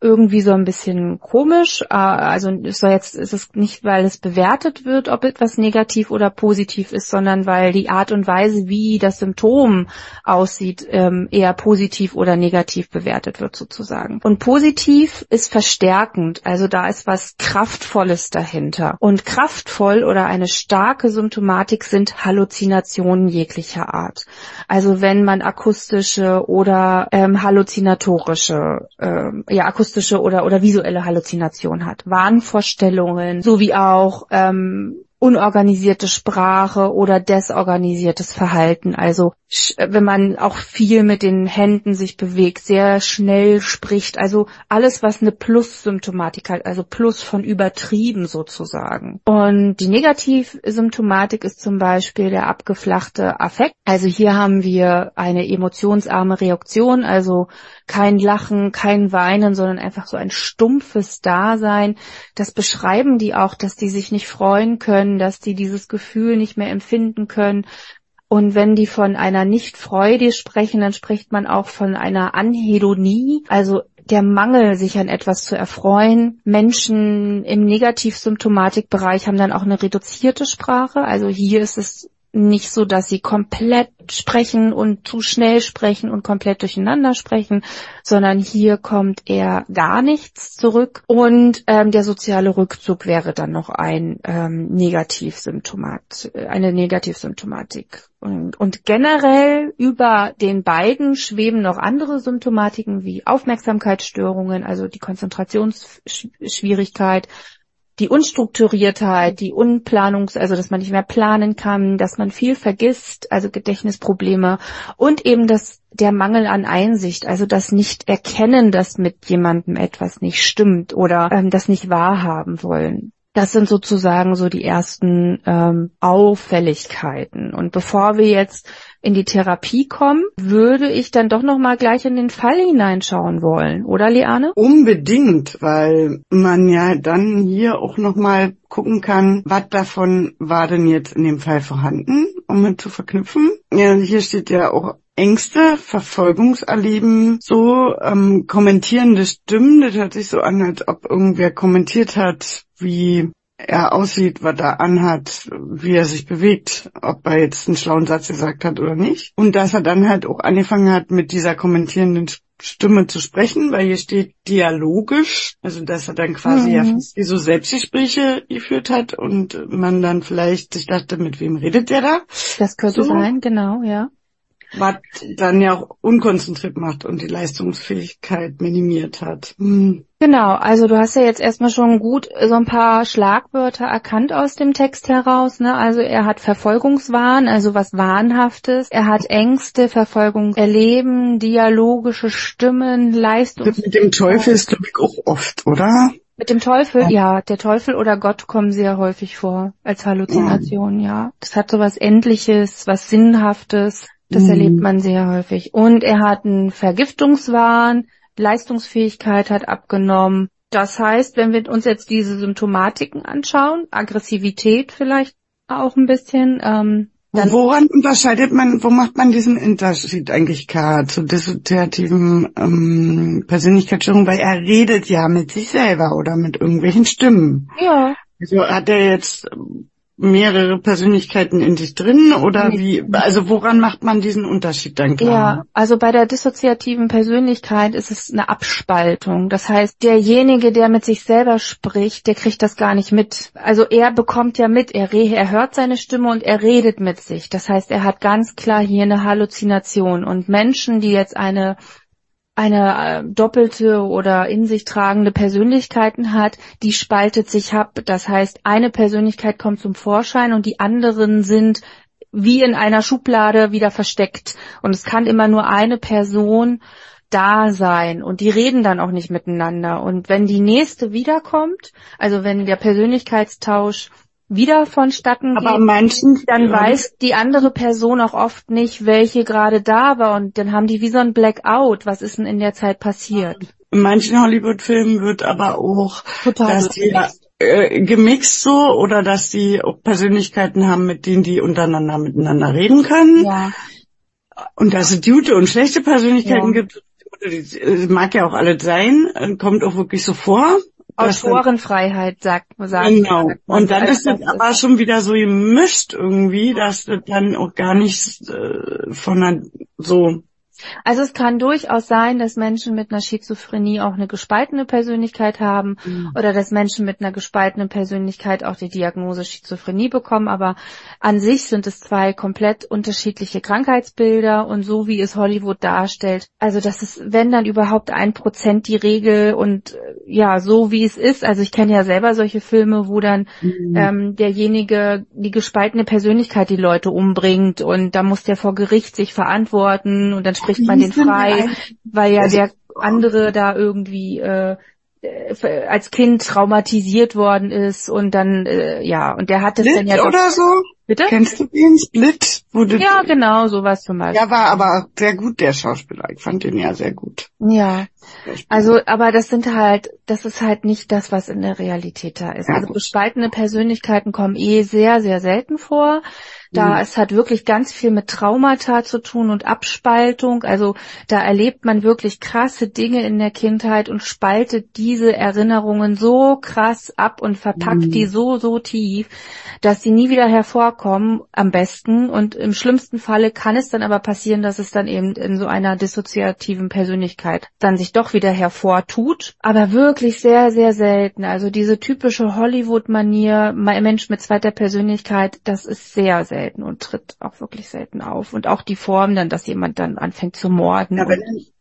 irgendwie so ein bisschen komisch. Äh, also es soll jetzt ist es nicht, weil es bewertet wird, ob etwas negativ oder positiv ist, sondern weil die Art und Weise, wie das Symptom aussieht, ähm, eher positiv oder negativ bewertet wird sozusagen. Und positiv ist verstärkend, also da ist was Kraftvolles dahinter. Und kraftvoll oder eine starke Symptomatik sind Halluzinationen jeglicher Art. Also wenn man akustische oder ähm, halluzinatorische, ähm, ja akustische akustische oder, oder visuelle Halluzination hat. Wahnvorstellungen sowie auch ähm, unorganisierte Sprache oder desorganisiertes Verhalten. Also wenn man auch viel mit den Händen sich bewegt, sehr schnell spricht. Also alles, was eine Plus-Symptomatik hat, also Plus von übertrieben sozusagen. Und die Negativsymptomatik ist zum Beispiel der abgeflachte Affekt. Also hier haben wir eine emotionsarme Reaktion, also kein Lachen, kein Weinen, sondern einfach so ein stumpfes Dasein. Das beschreiben die auch, dass die sich nicht freuen können, dass die dieses Gefühl nicht mehr empfinden können, und wenn die von einer Nicht-Freude sprechen, dann spricht man auch von einer Anhedonie, also der Mangel, sich an etwas zu erfreuen. Menschen im Negativsymptomatikbereich haben dann auch eine reduzierte Sprache. Also hier ist es nicht so, dass sie komplett sprechen und zu schnell sprechen und komplett durcheinander sprechen, sondern hier kommt eher gar nichts zurück und ähm, der soziale Rückzug wäre dann noch ein ähm, Negativsymptomat, äh, eine Negativsymptomatik. Und, und generell über den beiden schweben noch andere Symptomatiken wie Aufmerksamkeitsstörungen, also die Konzentrationsschwierigkeit, die Unstrukturiertheit, die Unplanungs, also dass man nicht mehr planen kann, dass man viel vergisst, also Gedächtnisprobleme und eben das der Mangel an Einsicht, also das nicht erkennen, dass mit jemandem etwas nicht stimmt oder ähm, das nicht wahrhaben wollen. Das sind sozusagen so die ersten ähm, Auffälligkeiten. Und bevor wir jetzt in die Therapie kommen, würde ich dann doch noch mal gleich in den Fall hineinschauen wollen, oder Liane? Unbedingt, weil man ja dann hier auch noch mal gucken kann, was davon war denn jetzt in dem Fall vorhanden, um mit zu verknüpfen. Ja, hier steht ja auch Ängste, Verfolgungserleben, so ähm, kommentierende Stimmen, das hört sich so an, als ob irgendwer kommentiert hat, wie er aussieht, was er anhat, wie er sich bewegt, ob er jetzt einen schlauen Satz gesagt hat oder nicht. Und dass er dann halt auch angefangen hat, mit dieser kommentierenden Stimme zu sprechen, weil hier steht dialogisch, also dass er dann quasi mhm. ja wie so Selbstgespräche geführt hat und man dann vielleicht sich dachte, mit wem redet der da? Das könnte so. sein, genau, ja was dann ja auch unkonzentriert macht und die Leistungsfähigkeit minimiert hat. Hm. Genau, also du hast ja jetzt erstmal schon gut so ein paar Schlagwörter erkannt aus dem Text heraus. Ne? Also er hat Verfolgungswahn, also was Wahnhaftes. Er hat Ängste, Verfolgung erleben, dialogische Stimmen, Leistung. mit dem Teufel ist, glaube ich, auch oft, oder? Mit dem Teufel, ja. ja. der Teufel oder Gott kommen sehr häufig vor als Halluzination, ja. ja. Das hat so was Endliches, was Sinnhaftes. Das mhm. erlebt man sehr häufig. Und er hat einen Vergiftungswahn, Leistungsfähigkeit hat abgenommen. Das heißt, wenn wir uns jetzt diese Symptomatiken anschauen, Aggressivität vielleicht auch ein bisschen, ähm, dann Woran unterscheidet man, wo macht man diesen Unterschied eigentlich klar zu dissoziativen ähm, Persönlichkeitsstörungen? Weil er redet ja mit sich selber oder mit irgendwelchen Stimmen. Ja. Also hat er jetzt mehrere Persönlichkeiten in sich drin oder wie, also woran macht man diesen Unterschied dann klar? Ja, also bei der dissoziativen Persönlichkeit ist es eine Abspaltung. Das heißt, derjenige, der mit sich selber spricht, der kriegt das gar nicht mit. Also er bekommt ja mit, er, er hört seine Stimme und er redet mit sich. Das heißt, er hat ganz klar hier eine Halluzination und Menschen, die jetzt eine eine äh, doppelte oder in sich tragende Persönlichkeiten hat, die spaltet sich ab. Das heißt, eine Persönlichkeit kommt zum Vorschein und die anderen sind wie in einer Schublade wieder versteckt. Und es kann immer nur eine Person da sein und die reden dann auch nicht miteinander. Und wenn die nächste wiederkommt, also wenn der Persönlichkeitstausch wieder vonstatten Aber geht, manchen, dann weiß die andere Person auch oft nicht, welche gerade da war und dann haben die wie so ein Blackout. Was ist denn in der Zeit passiert? In manchen Hollywood-Filmen wird aber auch, Total dass die äh, gemixt so oder dass die auch Persönlichkeiten haben, mit denen die untereinander miteinander reden können. Ja. Und dass es gute und schlechte Persönlichkeiten ja. gibt, mag ja auch alles sein, kommt auch wirklich so vor. Autorenfreiheit sagt, sagt Genau. Sagt und dann ist es aber schon wieder so gemischt irgendwie, dass das dann auch gar nicht äh, von einer, so also es kann durchaus sein, dass Menschen mit einer Schizophrenie auch eine gespaltene Persönlichkeit haben mhm. oder dass Menschen mit einer gespaltenen Persönlichkeit auch die Diagnose Schizophrenie bekommen, aber an sich sind es zwei komplett unterschiedliche Krankheitsbilder und so wie es Hollywood darstellt, also das ist, wenn dann überhaupt ein Prozent die Regel und äh, ja, so wie es ist, also ich kenne ja selber solche Filme, wo dann mhm. ähm, derjenige die gespaltene Persönlichkeit die Leute umbringt und da muss der vor Gericht sich verantworten und dann spricht man den frei, weil ja der andere da irgendwie äh, als Kind traumatisiert worden ist und dann äh, ja und der hat es dann ja oder so? Bitte? Kennst du den? Split wurde ja genau sowas zum Beispiel. Ja war aber sehr gut der Schauspieler. Ich fand den ja sehr gut. Ja. Also aber das sind halt das ist halt nicht das was in der Realität da ist. Ja, also gespaltene Persönlichkeiten kommen eh sehr sehr selten vor Da Mhm. es hat wirklich ganz viel mit Traumata zu tun und Abspaltung. Also da erlebt man wirklich krasse Dinge in der Kindheit und spaltet diese Erinnerungen so krass ab und verpackt Mhm. die so, so tief, dass sie nie wieder hervorkommen, am besten. Und im schlimmsten Falle kann es dann aber passieren, dass es dann eben in so einer dissoziativen Persönlichkeit dann sich doch wieder hervortut. Aber wirklich sehr, sehr selten. Also diese typische Hollywood-Manier, Mensch mit zweiter Persönlichkeit, das ist sehr selten und tritt auch wirklich selten auf. Und auch die Form dann, dass jemand dann anfängt zu morden Ja,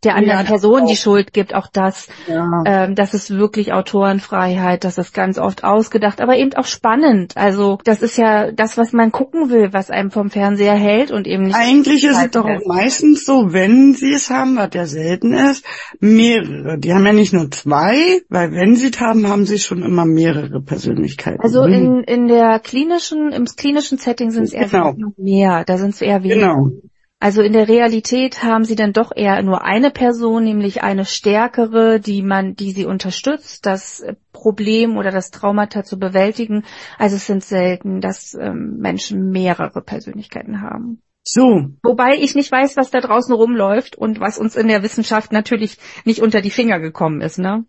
der anderen ja, Person die. Schuld gibt, auch das Ja. ähm, das ist wirklich Autorenfreiheit, das ist ganz oft ausgedacht, aber eben auch spannend. Also das ist ja das, was man gucken will, was einem vom Fernseher hält und eben nicht. Eigentlich ist es doch auch meistens so, wenn sie es haben, was ja selten ist, mehrere. Die haben ja nicht nur zwei, weil wenn sie es haben, haben sie schon immer mehrere Persönlichkeiten. Also Mhm. in, in der klinischen, im klinischen Setting sind es eher Genau. mehr, da sind es eher weniger. Genau. Also in der Realität haben sie dann doch eher nur eine Person, nämlich eine stärkere, die man, die sie unterstützt, das Problem oder das Traumata zu bewältigen. Also es sind selten, dass ähm, Menschen mehrere Persönlichkeiten haben. So, Wobei ich nicht weiß, was da draußen rumläuft und was uns in der Wissenschaft natürlich nicht unter die Finger gekommen ist, ne?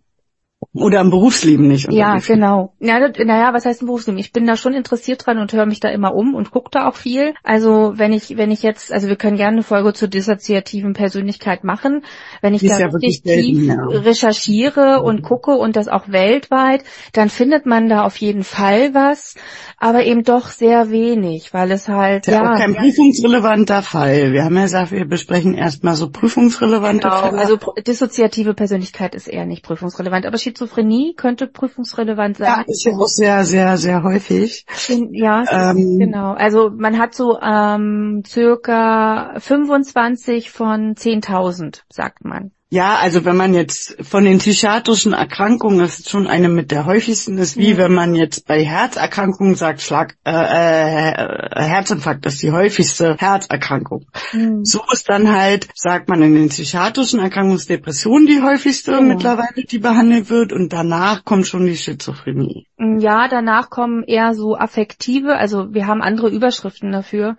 Oder im Berufsleben nicht. Ja, genau. Ja, das- naja, was heißt ein Berufsleben? Ich bin da schon interessiert dran und höre mich da immer um und gucke da auch viel. Also wenn ich, wenn ich jetzt, also wir können gerne eine Folge zur dissoziativen Persönlichkeit machen. Wenn ich da ja richtig tief selten, ja. recherchiere und gucke und das auch weltweit, dann findet man da auf jeden Fall was, aber eben doch sehr wenig, weil es halt, ja, ja, auch kein prüfungsrelevanter Fall. Wir haben ja gesagt, wir besprechen erstmal so prüfungsrelevante Genau, Fälle. also dissoziative Persönlichkeit ist eher nicht prüfungsrelevant, aber Schizophrenie könnte prüfungsrelevant ja, sein. ist ja auch sehr, sehr, sehr häufig. Ja, Ähm, genau. Also man hat so ähm, circa 25 von 10.000, sagt man. Ja, also wenn man jetzt von den psychiatrischen Erkrankungen, das ist schon eine mit der häufigsten, ist wie Mhm. wenn man jetzt bei Herzerkrankungen sagt, Schlag, äh, äh, Herzinfarkt ist die häufigste Herzerkrankung. So ist dann halt, sagt man in den psychiatrischen Erkrankungen, ist Depression die häufigste Genau. mittlerweile, die behandelt wird und danach kommt schon die Schizophrenie. Ja, danach kommen eher so affektive, also wir haben andere Überschriften dafür.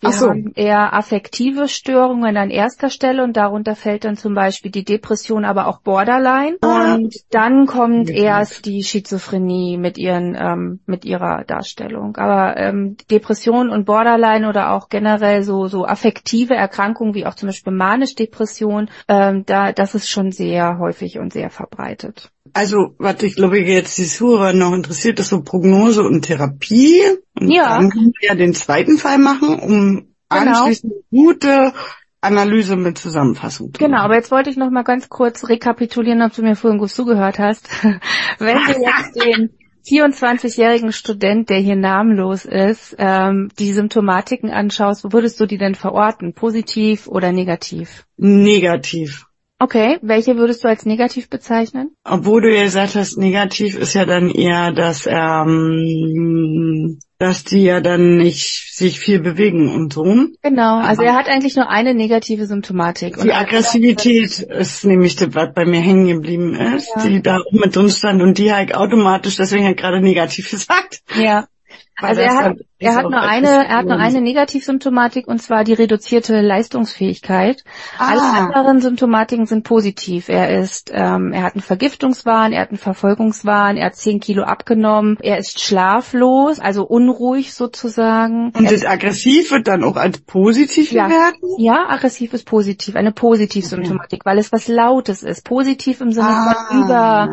Wir so. haben eher affektive Störungen an erster Stelle und darunter fällt dann zum Beispiel die Depression, aber auch Borderline. Ah. Und dann kommt Ja. erst die Schizophrenie mit ihren ähm, mit ihrer Darstellung. Aber ähm, Depression und Borderline oder auch generell so so affektive Erkrankungen wie auch zum Beispiel manisch-Depression, ähm, da das ist schon sehr häufig und sehr verbreitet. Also, was ich glaube jetzt die Zuhörer noch interessiert, ist so Prognose und Therapie. Und Ja. dann können wir ja den zweiten Fall machen, um Genau. anschließend eine gute Analyse mit Zusammenfassung zu Genau, machen. aber jetzt wollte ich noch mal ganz kurz rekapitulieren, ob du mir vorhin gut zugehört hast. Wenn du jetzt den 24-jährigen Student, der hier namenlos ist, ähm, die Symptomatiken anschaust, wo würdest du die denn verorten? Positiv oder negativ? Negativ. Okay, welche würdest du als negativ bezeichnen? Obwohl du ja gesagt hast, negativ ist ja dann eher, dass ähm, dass die ja dann nicht sich viel bewegen und so. Genau, also er hat eigentlich nur eine negative Symptomatik. Die Aggressivität ist nämlich das, was bei mir hängen geblieben ist, Ja. die da oben mit drin stand und die halt automatisch, deswegen hat gerade negativ gesagt. Ja. Weil Also er hat, er hat nur eine, er hat nur eine Negativsymptomatik und zwar die reduzierte Leistungsfähigkeit. Ah. Alle anderen Symptomatiken sind positiv. Er ist, ähm, er hat einen Vergiftungswahn, er hat einen Verfolgungswahn, er hat 10 Kilo abgenommen, er ist schlaflos, also unruhig sozusagen. Und das aggressiv wird dann auch als positiv Ja. bewertet? Ja, aggressiv ist positiv, eine Positivsymptomatik, weil es was Lautes ist. Positiv im Sinne von über,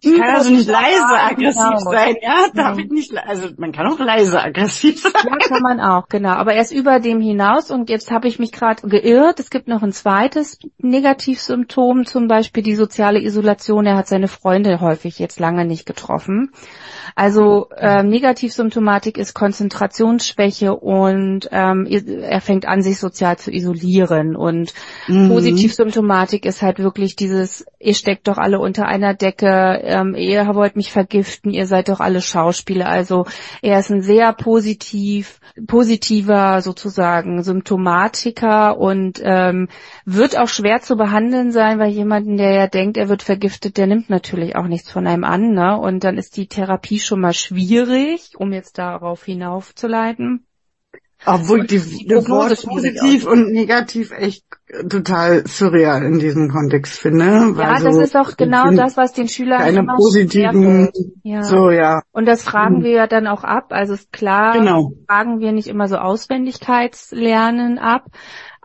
Ich kann also nicht leise aggressiv Genau. sein, ja? Darf Mhm. ich nicht, also man kann auch leise aggressiv sein. Ja, kann man auch, genau. Aber er ist über dem hinaus und jetzt habe ich mich gerade geirrt. Es gibt noch ein zweites Negativsymptom, zum Beispiel die soziale Isolation. Er hat seine Freunde häufig jetzt lange nicht getroffen. Also ähm, Negativsymptomatik ist Konzentrationsschwäche und ähm, er fängt an, sich sozial zu isolieren. Und Mhm. Positivsymptomatik ist halt wirklich dieses, ihr steckt doch alle unter einer Decke, ähm, ihr wollt mich vergiften, ihr seid doch alle Schauspieler. Also er ist ein sehr positiv, positiver sozusagen Symptomatiker und ähm, wird auch schwer zu behandeln sein, weil jemanden, der ja denkt, er wird vergiftet, der nimmt natürlich auch nichts von einem an, ne? Und dann ist die Therapie schon mal schwierig, um jetzt darauf hinaufzuleiten. Obwohl die, die Prognose positiv und negativ echt total surreal in diesem Kontext finde. Ja, das ist doch genau das, was den Schülern keine positiven, ja. so ja. Und das fragen mhm. wir ja dann auch ab. Also ist klar, genau. fragen wir nicht immer so Auswendigkeitslernen ab,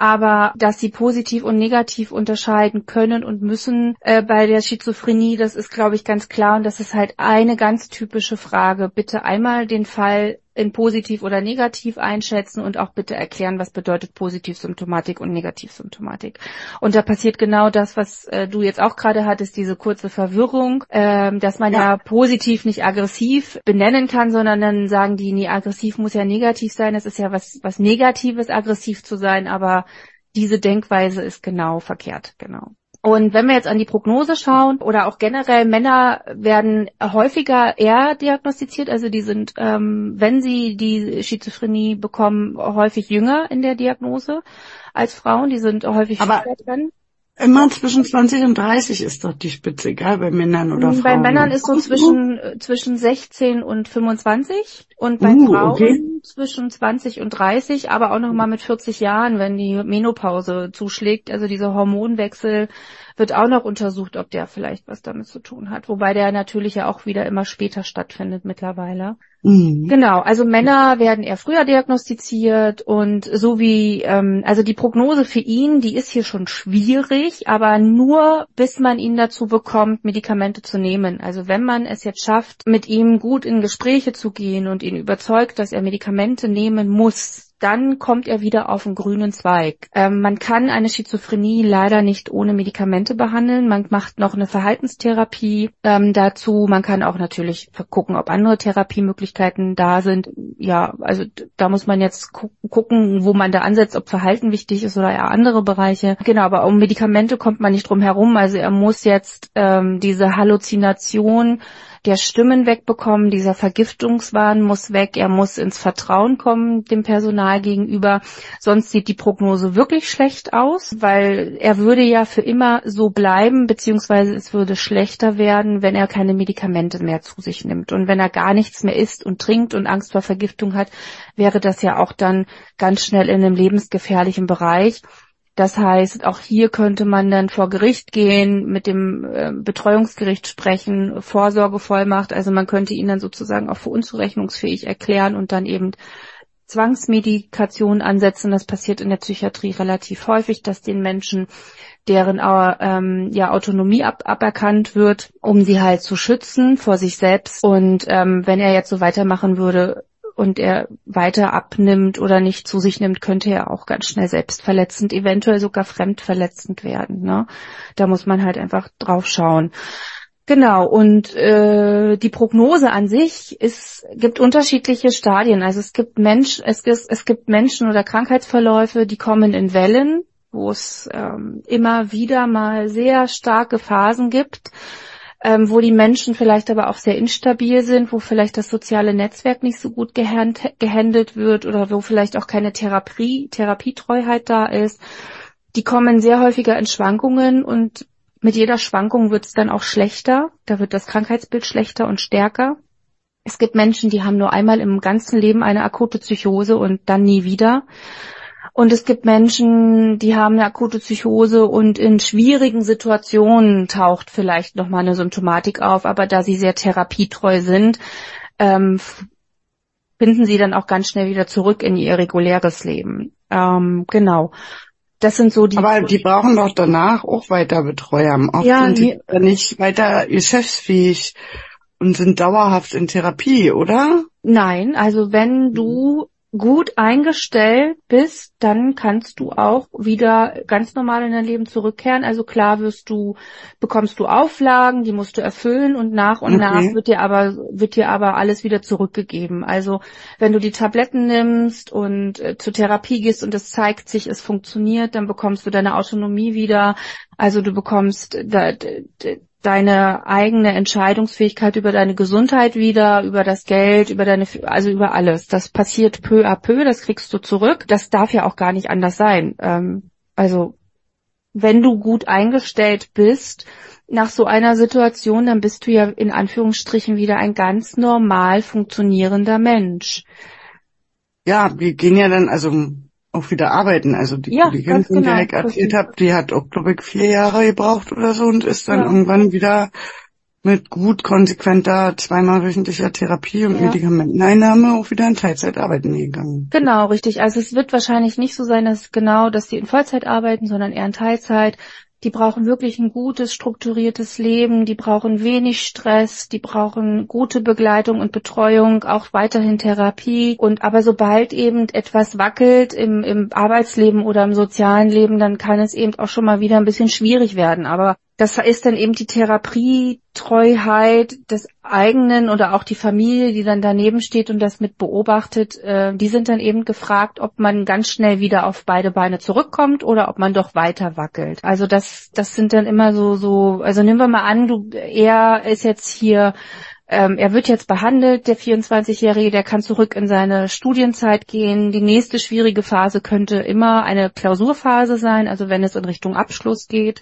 aber dass sie positiv und negativ unterscheiden können und müssen äh, bei der Schizophrenie, das ist, glaube ich, ganz klar und das ist halt eine ganz typische Frage. Bitte einmal den Fall in positiv oder negativ einschätzen und auch bitte erklären, was bedeutet Positivsymptomatik und Negativsymptomatik. Und da passiert genau das, was äh, du jetzt auch gerade hattest, diese kurze Verwirrung, äh, dass man ja. ja. positiv nicht aggressiv benennen kann, sondern dann sagen die, nee, aggressiv muss ja negativ sein, es ist ja was, was Negatives, aggressiv zu sein, aber diese Denkweise ist genau verkehrt, genau. Und wenn wir jetzt an die Prognose schauen oder auch generell Männer werden häufiger eher diagnostiziert, also die sind, ähm, wenn sie die Schizophrenie bekommen, häufig jünger in der Diagnose als Frauen. Die sind häufig Aber drin. Immer zwischen 20 und 30 ist doch die Spitze, egal bei Männern oder Frauen. Bei Männern ist so zwischen, zwischen 16 und 25 und bei uh, Frauen okay. Zwischen 20 und 30, aber auch nochmal mit 40 Jahren, wenn die Menopause zuschlägt, also dieser Hormonwechsel wird auch noch untersucht, ob der vielleicht was damit zu tun hat. Wobei der natürlich ja auch wieder immer später stattfindet mittlerweile. Mhm. Genau, also Männer werden eher früher diagnostiziert und so wie, ähm, also die Prognose für ihn, die ist hier schon schwierig, aber nur bis man ihn dazu bekommt, Medikamente zu nehmen. Also wenn man es jetzt schafft, mit ihm gut in Gespräche zu gehen und ihn überzeugt, dass er Medikamente nehmen muss, dann kommt er wieder auf den grünen Zweig. Ähm, man kann eine Schizophrenie leider nicht ohne Medikamente behandeln. Man macht noch eine Verhaltenstherapie ähm, dazu. Man kann auch natürlich gucken, ob andere Therapiemöglichkeiten da sind. Ja, also da muss man jetzt gu gucken, wo man da ansetzt, ob Verhalten wichtig ist oder eher andere Bereiche. Genau, aber um Medikamente kommt man nicht drum herum. Also er muss jetzt ähm, diese Halluzination der Stimmen wegbekommen, dieser Vergiftungswahn muss weg, er muss ins Vertrauen kommen dem Personal gegenüber, sonst sieht die Prognose wirklich schlecht aus, weil er würde ja für immer so bleiben, beziehungsweise es würde schlechter werden, wenn er keine Medikamente mehr zu sich nimmt. Und wenn er gar nichts mehr isst und trinkt und Angst vor Vergiftung hat, wäre das ja auch dann ganz schnell in einem lebensgefährlichen Bereich. Das heißt, auch hier könnte man dann vor Gericht gehen, mit dem äh, Betreuungsgericht sprechen, Vorsorgevollmacht. Also man könnte ihn dann sozusagen auch für unzurechnungsfähig erklären und dann eben Zwangsmedikation ansetzen. Das passiert in der Psychiatrie relativ häufig, dass den Menschen deren ähm, ja, Autonomie ab, aberkannt wird, um sie halt zu schützen vor sich selbst. Und ähm, wenn er jetzt so weitermachen würde, und er weiter abnimmt oder nicht zu sich nimmt, könnte er auch ganz schnell selbstverletzend, eventuell sogar fremdverletzend werden. Ne? Da muss man halt einfach drauf schauen. Genau, und äh, die Prognose an sich ist, gibt unterschiedliche Stadien. Also es gibt Mensch, es, es gibt Menschen oder Krankheitsverläufe, die kommen in Wellen, wo es ähm, immer wieder mal sehr starke Phasen gibt ähm, wo die Menschen vielleicht aber auch sehr instabil sind, wo vielleicht das soziale Netzwerk nicht so gut gehand gehandelt wird oder wo vielleicht auch keine Therapie, Therapietreuheit da ist. Die kommen sehr häufiger in Schwankungen und mit jeder Schwankung wird es dann auch schlechter. Da wird das Krankheitsbild schlechter und stärker. Es gibt Menschen, die haben nur einmal im ganzen Leben eine akute Psychose und dann nie wieder. Und es gibt Menschen, die haben eine akute Psychose und in schwierigen Situationen taucht vielleicht nochmal eine Symptomatik auf, aber da sie sehr therapietreu sind, ähm, finden sie dann auch ganz schnell wieder zurück in ihr reguläres Leben. Ähm, genau. Das sind so die. Aber die brauchen doch danach auch weiter Betreuer. Oft ja, sind die nee. nicht weiter geschäftsfähig und sind dauerhaft in Therapie, oder? Nein, also wenn du gut eingestellt bist, dann kannst du auch wieder ganz normal in dein Leben zurückkehren. Also klar wirst du, bekommst du Auflagen, die musst du erfüllen und nach und okay. nach wird dir aber, wird dir aber alles wieder zurückgegeben. Also wenn du die Tabletten nimmst und äh, zur Therapie gehst und es zeigt sich, es funktioniert, dann bekommst du deine Autonomie wieder. Also du bekommst da, deine eigene Entscheidungsfähigkeit über deine Gesundheit wieder, über das Geld, über deine, also über alles. Das passiert peu à peu, das kriegst du zurück. Das darf ja auch gar nicht anders sein. Ähm, also, wenn du gut eingestellt bist, nach so einer Situation, dann bist du ja in Anführungsstrichen wieder ein ganz normal funktionierender Mensch. ja, die gehen ja dann also auch wieder arbeiten. Also die Ja, Kollegin, von der genau, ich erzählt habe, die hat auch, glaube ich, vier Jahre gebraucht oder so und ist dann Ja. irgendwann wieder mit gut konsequenter zweimal wöchentlicher Therapie und Ja. Medikamenteneinnahme auch wieder in Teilzeit arbeiten gegangen. Genau, richtig. Also es wird wahrscheinlich nicht so sein, dass genau, dass die in Vollzeit arbeiten, sondern eher in Teilzeit. Die brauchen wirklich ein gutes, strukturiertes Leben, die brauchen wenig Stress, die brauchen gute Begleitung und Betreuung, auch weiterhin Therapie. Und aber sobald eben etwas wackelt im, im Arbeitsleben oder im sozialen Leben, dann kann es eben auch schon mal wieder ein bisschen schwierig werden. Aber das ist dann eben die Therapietreuheit des eigenen oder auch die Familie, die dann daneben steht und das mit beobachtet, äh, die sind dann eben gefragt, ob man ganz schnell wieder auf beide Beine zurückkommt oder ob man doch weiter wackelt. Also das, das sind dann immer so, so, also nehmen wir mal an, du, er ist jetzt hier ähm, er wird jetzt behandelt, der 24-Jährige, der kann zurück in seine Studienzeit gehen. Die nächste schwierige Phase könnte immer eine Klausurphase sein, also wenn es in Richtung Abschluss geht.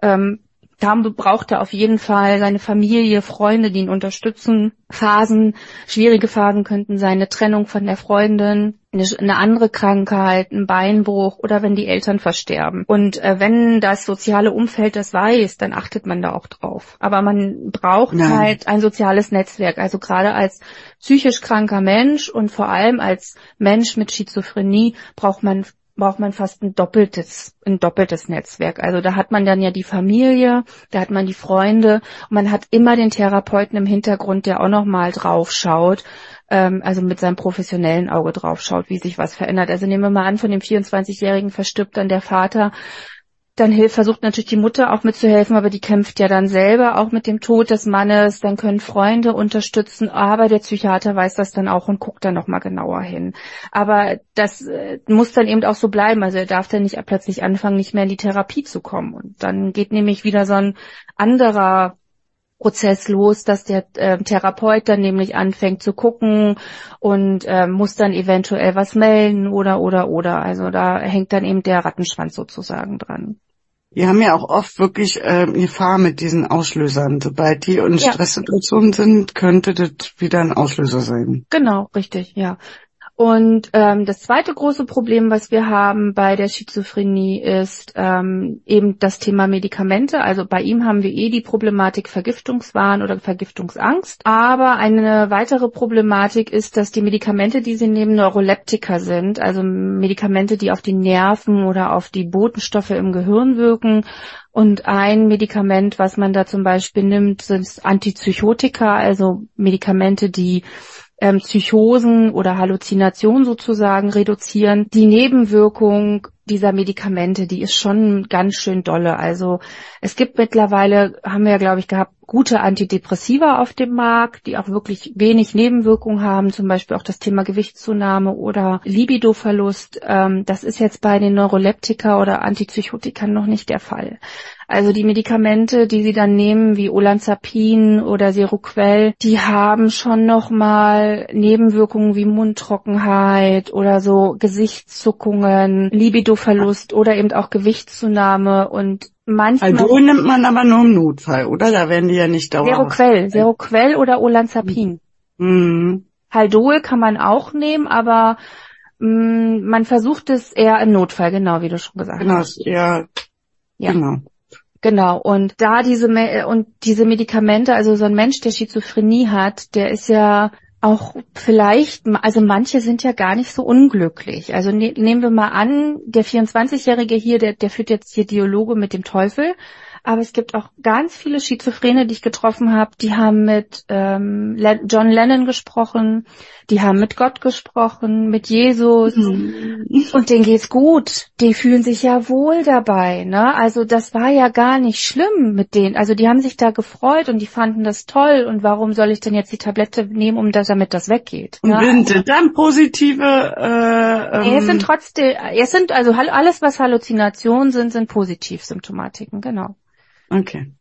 Ähm, da braucht er auf jeden Fall seine Familie, Freunde, die ihn unterstützen. Phasen, schwierige Phasen könnten sein, eine Trennung von der Freundin, eine, eine andere Krankheit, ein Beinbruch oder wenn die Eltern versterben. Und äh, wenn das soziale Umfeld das weiß, dann achtet man da auch drauf. Aber man braucht Ja. halt ein soziales Netzwerk. Also gerade als psychisch kranker Mensch und vor allem als Mensch mit Schizophrenie braucht man braucht man fast ein doppeltes, ein doppeltes Netzwerk. Also da hat man dann ja die Familie, da hat man die Freunde und man hat immer den Therapeuten im Hintergrund, der auch nochmal drauf schaut, ähm, also mit seinem professionellen Auge drauf schaut, wie sich was verändert. Also nehmen wir mal an, von dem 24-Jährigen verstirbt dann der Vater. Dann hilft, versucht natürlich die Mutter auch mitzuhelfen, aber die kämpft ja dann selber auch mit dem Tod des Mannes. Dann können Freunde unterstützen, aber der Psychiater weiß das dann auch und guckt dann nochmal genauer hin. Aber das äh, muss dann eben auch so bleiben. Also er darf dann nicht plötzlich anfangen, nicht mehr in die Therapie zu kommen. Und dann geht nämlich wieder so ein anderer Prozess los, dass der äh, Therapeut dann nämlich anfängt zu gucken und äh, muss dann eventuell was melden oder oder oder. Also da hängt dann eben der Rattenschwanz sozusagen dran. Die haben ja auch oft wirklich äh, Gefahr mit diesen Auslösern. Sobald die in Ja. Stresssituationen sind, könnte das wieder ein Auslöser sein. Genau, richtig, ja. Und ähm, das zweite große Problem, was wir haben bei der Schizophrenie, ist ähm, eben das Thema Medikamente. Also bei ihm haben wir eh die Problematik Vergiftungswahn oder Vergiftungsangst. Aber eine weitere Problematik ist, dass die Medikamente, die sie nehmen, Neuroleptika sind, also Medikamente, die auf die Nerven oder auf die Botenstoffe im Gehirn wirken. Und ein Medikament, was man da zum Beispiel nimmt, sind Antipsychotika, also Medikamente, die ähm, Psychosen oder Halluzinationen sozusagen reduzieren. Die Nebenwirkung dieser Medikamente, die ist schon ganz schön dolle. Also es gibt mittlerweile, haben wir ja glaube ich gehabt, gute Antidepressiva auf dem Markt, die auch wirklich wenig Nebenwirkungen haben, zum Beispiel auch das Thema Gewichtszunahme oder Libidoverlust. Ähm, das ist jetzt bei den Neuroleptika oder Antipsychotikern noch nicht der Fall. Also die Medikamente, die sie dann nehmen, wie Olanzapin oder Seroquel, die haben schon nochmal Nebenwirkungen wie Mundtrockenheit oder so Gesichtszuckungen, Libidoverlust oder eben auch Gewichtszunahme und manchmal Aldol nimmt man aber nur im Notfall, oder? Da werden die ja nicht dauerhaft. Seroquel, Seroquel oder Olanzapin. Mhm. Haldol kann man auch nehmen, aber mh, man versucht es eher im Notfall, genau wie du schon gesagt Genau, hast. eher, Ja. genau. Genau, und da diese Me und diese Medikamente, also so ein Mensch, der Schizophrenie hat, der ist ja auch vielleicht, also manche sind ja gar nicht so unglücklich. Also ne, nehmen wir mal an, der 24-Jährige hier, der, der führt jetzt hier Dialoge mit dem Teufel, aber es gibt auch ganz viele Schizophrene, die ich getroffen habe, die haben mit ähm, John Lennon gesprochen, die haben mit Gott gesprochen, mit Jesus und denen geht's gut. Die fühlen sich ja wohl dabei, ne? Also das war ja gar nicht schlimm mit denen. Also die haben sich da gefreut und die fanden das toll. Und warum soll ich denn jetzt die Tablette nehmen, um das, damit das weggeht? Und ne? sind dann positive, äh, Nee, es ähm, sind trotzdem, es sind also alles, was Halluzinationen sind, sind Positivsymptomatiken, genau. okay.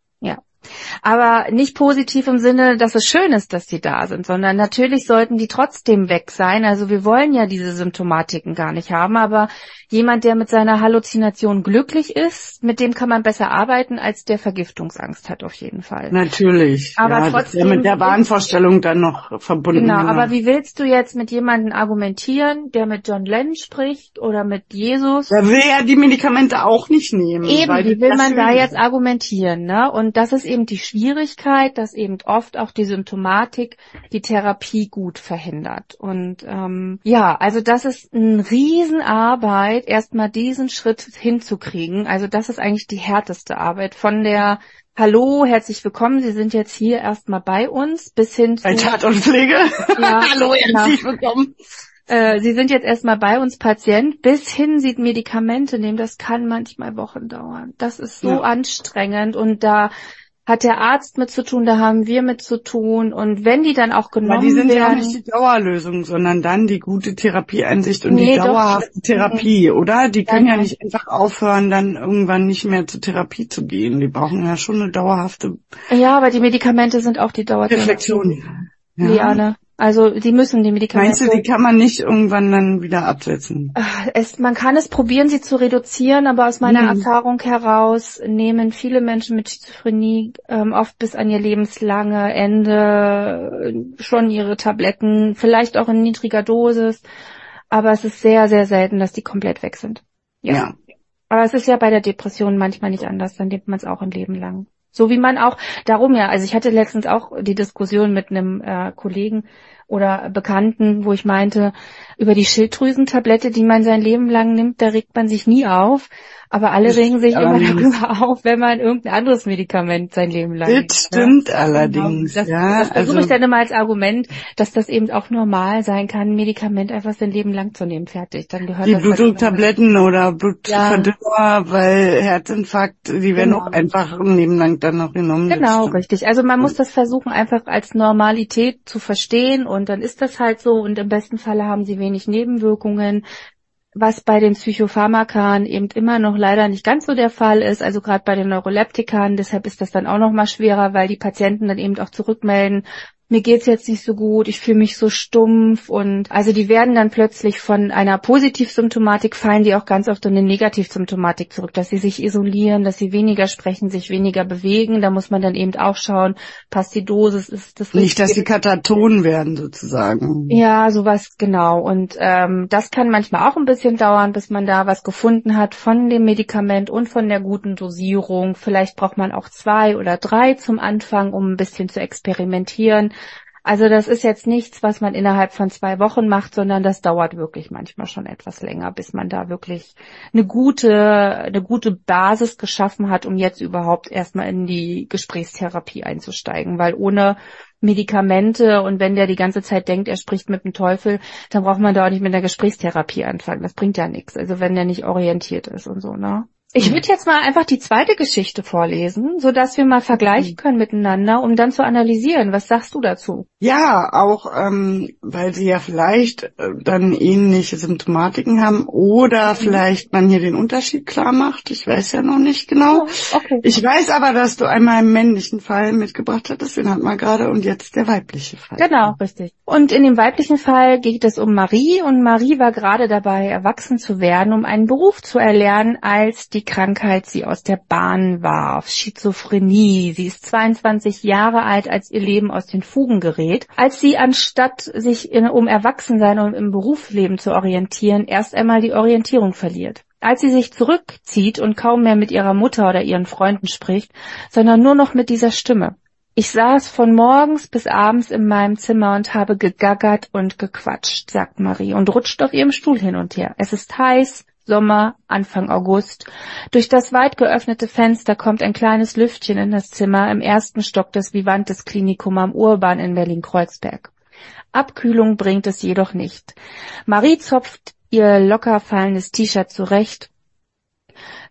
Aber nicht positiv im Sinne, dass es schön ist, dass sie da sind, sondern natürlich sollten die trotzdem weg sein. Also wir wollen ja diese Symptomatiken gar nicht haben, aber jemand, der mit seiner Halluzination glücklich ist, mit dem kann man besser arbeiten, als der Vergiftungsangst hat auf jeden Fall. Natürlich. Aber ja, trotzdem- Ja mit der Wahnvorstellung dann noch verbunden. Genau, aber wie willst du jetzt mit jemandem argumentieren, der mit John Lennon spricht oder mit Jesus? Da will ja die Medikamente auch nicht nehmen. Eben, wie die will man da jetzt argumentieren, ne? Und das ist eben die Schwierigkeit, dass eben oft auch die Symptomatik die Therapie gut verhindert. Und ähm, ja, also das ist eine Riesenarbeit, erstmal diesen Schritt hinzukriegen. Also das ist eigentlich die härteste Arbeit. Von der Hallo, herzlich willkommen, Sie sind jetzt hier erstmal bei uns, bis hin zu Bei Tat und Pflege. Ja, Hallo, genau. herzlich willkommen. äh, Sie sind jetzt erstmal bei uns Patient, bis hin Sie Medikamente nehmen, das kann manchmal Wochen dauern. Das ist so Ja. anstrengend und da hat der Arzt mit zu tun, da haben wir mit zu tun und wenn die dann auch genommen Aber die sind ja auch werden, nicht die Dauerlösung, sondern dann die gute Therapieeinsicht und Nee, die doch. dauerhafte Therapie, oder? Die können ja ja. nicht einfach aufhören, dann irgendwann nicht mehr zur Therapie zu gehen. Die brauchen ja schon eine dauerhafte ja, aber die Medikamente sind auch die Dauertherapie. Reflexion. Ja. Liane. Also die müssen die Medikamente. Meinst du, die kann man nicht irgendwann dann wieder absetzen? Es, man kann es probieren, sie zu reduzieren, aber aus meiner Mhm. Erfahrung heraus nehmen viele Menschen mit Schizophrenie ähm, oft bis an ihr lebenslange Ende äh, schon ihre Tabletten, vielleicht auch in niedriger Dosis, aber es ist sehr, sehr selten, dass die komplett weg sind. Ja. Aber es ist ja bei der Depression manchmal nicht anders, dann nimmt man es auch ein Leben lang. So wie man auch, darum ja, also ich hatte letztens auch die Diskussion mit einem äh, Kollegen oder Bekannten, wo ich meinte, über die Schilddrüsentablette, die man sein Leben lang nimmt, da regt man sich nie auf, aber alle regen sich immer darüber auf, wenn man irgendein anderes Medikament sein Leben lang nimmt. Das ne? stimmt allerdings. Das, ja, das versuche also ich dann immer als Argument, dass das eben auch normal sein kann, ein Medikament einfach sein Leben lang zu nehmen, fertig. Dann gehört die. Blutdrucktabletten oder Blutverdünner, weil Herzinfarkt, die werden Genau. auch einfach ein Leben lang dann noch genommen. Genau, richtig. Also man muss das versuchen, einfach als Normalität zu verstehen und dann ist das halt so und im besten Falle haben sie wenig Nebenwirkungen, was bei den Psychopharmakan eben immer noch leider nicht ganz so der Fall ist, also gerade bei den Neuroleptikern, deshalb ist das dann auch noch mal schwerer, weil die Patienten dann eben auch zurückmelden, mir geht's jetzt nicht so gut, ich fühle mich so stumpf und also die werden dann plötzlich von einer Positivsymptomatik fallen die auch ganz oft in eine Negativsymptomatik zurück, dass sie sich isolieren, dass sie weniger sprechen, sich weniger bewegen. Da muss man dann eben auch schauen, passt die Dosis, ist das Nicht, dass sie Kataton werden sozusagen. Ja, sowas genau. Und ähm, das kann manchmal auch ein bisschen dauern, bis man da was gefunden hat von dem Medikament und von der guten Dosierung. Vielleicht braucht man auch zwei oder drei zum Anfang, um ein bisschen zu experimentieren. Also das ist jetzt nichts, was man innerhalb von zwei Wochen macht, sondern das dauert wirklich manchmal schon etwas länger, bis man da wirklich eine gute, eine gute Basis geschaffen hat, um jetzt überhaupt erstmal in die Gesprächstherapie einzusteigen, weil ohne Medikamente und wenn der die ganze Zeit denkt, er spricht mit dem Teufel, dann braucht man da auch nicht mit der Gesprächstherapie anfangen. Das bringt ja nichts. Also wenn der nicht orientiert ist und so, ne? Ich würde jetzt mal einfach die zweite Geschichte vorlesen, so dass wir mal vergleichen können miteinander, um dann zu analysieren. Was sagst du dazu? Ja, auch ähm, weil sie ja vielleicht äh, dann ähnliche Symptomatiken haben oder vielleicht man hier den Unterschied klar macht. Ich weiß ja noch nicht genau. Okay. Ich weiß aber, dass du einmal einen männlichen Fall mitgebracht hattest, den hat man gerade, und jetzt der weibliche Fall. Genau, richtig. Und in dem weiblichen Fall geht es um Marie und Marie war gerade dabei, erwachsen zu werden, um einen Beruf zu erlernen, als die Krankheit sie aus der Bahn warf. Schizophrenie. Sie ist 22 Jahre alt, als ihr Leben aus den Fugen gerät. Als sie anstatt sich in, um Erwachsensein und im Berufsleben zu orientieren, erst einmal die Orientierung verliert. Als sie sich zurückzieht und kaum mehr mit ihrer Mutter oder ihren Freunden spricht, sondern nur noch mit dieser Stimme. Ich saß von morgens bis abends in meinem Zimmer und habe gegaggert und gequatscht, sagt Marie und rutscht auf ihrem Stuhl hin und her. Es ist heiß, Sommer, Anfang August. Durch das weit geöffnete Fenster kommt ein kleines Lüftchen in das Zimmer im ersten Stock des Vivantes Klinikum am Urban in Berlin-Kreuzberg. Abkühlung bringt es jedoch nicht. Marie zopft ihr locker fallendes T-Shirt zurecht.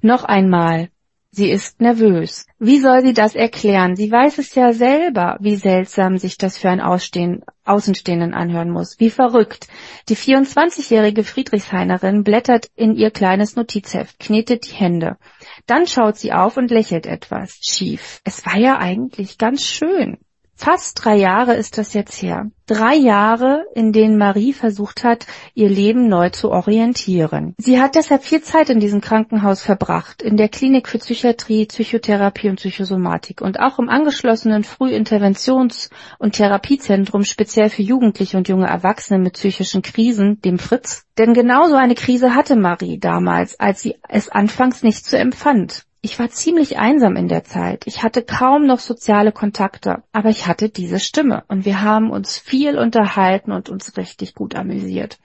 Noch einmal. Sie ist nervös. Wie soll sie das erklären? Sie weiß es ja selber, wie seltsam sich das für ein Ausstehen Außenstehenden anhören muss. Wie verrückt. Die 24-jährige Friedrichshainerin blättert in ihr kleines Notizheft, knetet die Hände. Dann schaut sie auf und lächelt etwas schief. Es war ja eigentlich ganz schön. Fast drei Jahre ist das jetzt her. Drei Jahre, in denen Marie versucht hat, ihr Leben neu zu orientieren. Sie hat deshalb viel Zeit in diesem Krankenhaus verbracht, in der Klinik für Psychiatrie, Psychotherapie und Psychosomatik und auch im angeschlossenen Frühinterventions- und Therapiezentrum speziell für Jugendliche und junge Erwachsene mit psychischen Krisen, dem Fritz. Denn genauso eine Krise hatte Marie damals, als sie es anfangs nicht so empfand. Ich war ziemlich einsam in der Zeit. Ich hatte kaum noch soziale Kontakte, aber ich hatte diese Stimme und wir haben uns viel unterhalten und uns richtig gut amüsiert.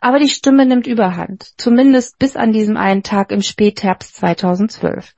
Aber die Stimme nimmt überhand, zumindest bis an diesem einen Tag im Spätherbst 2012,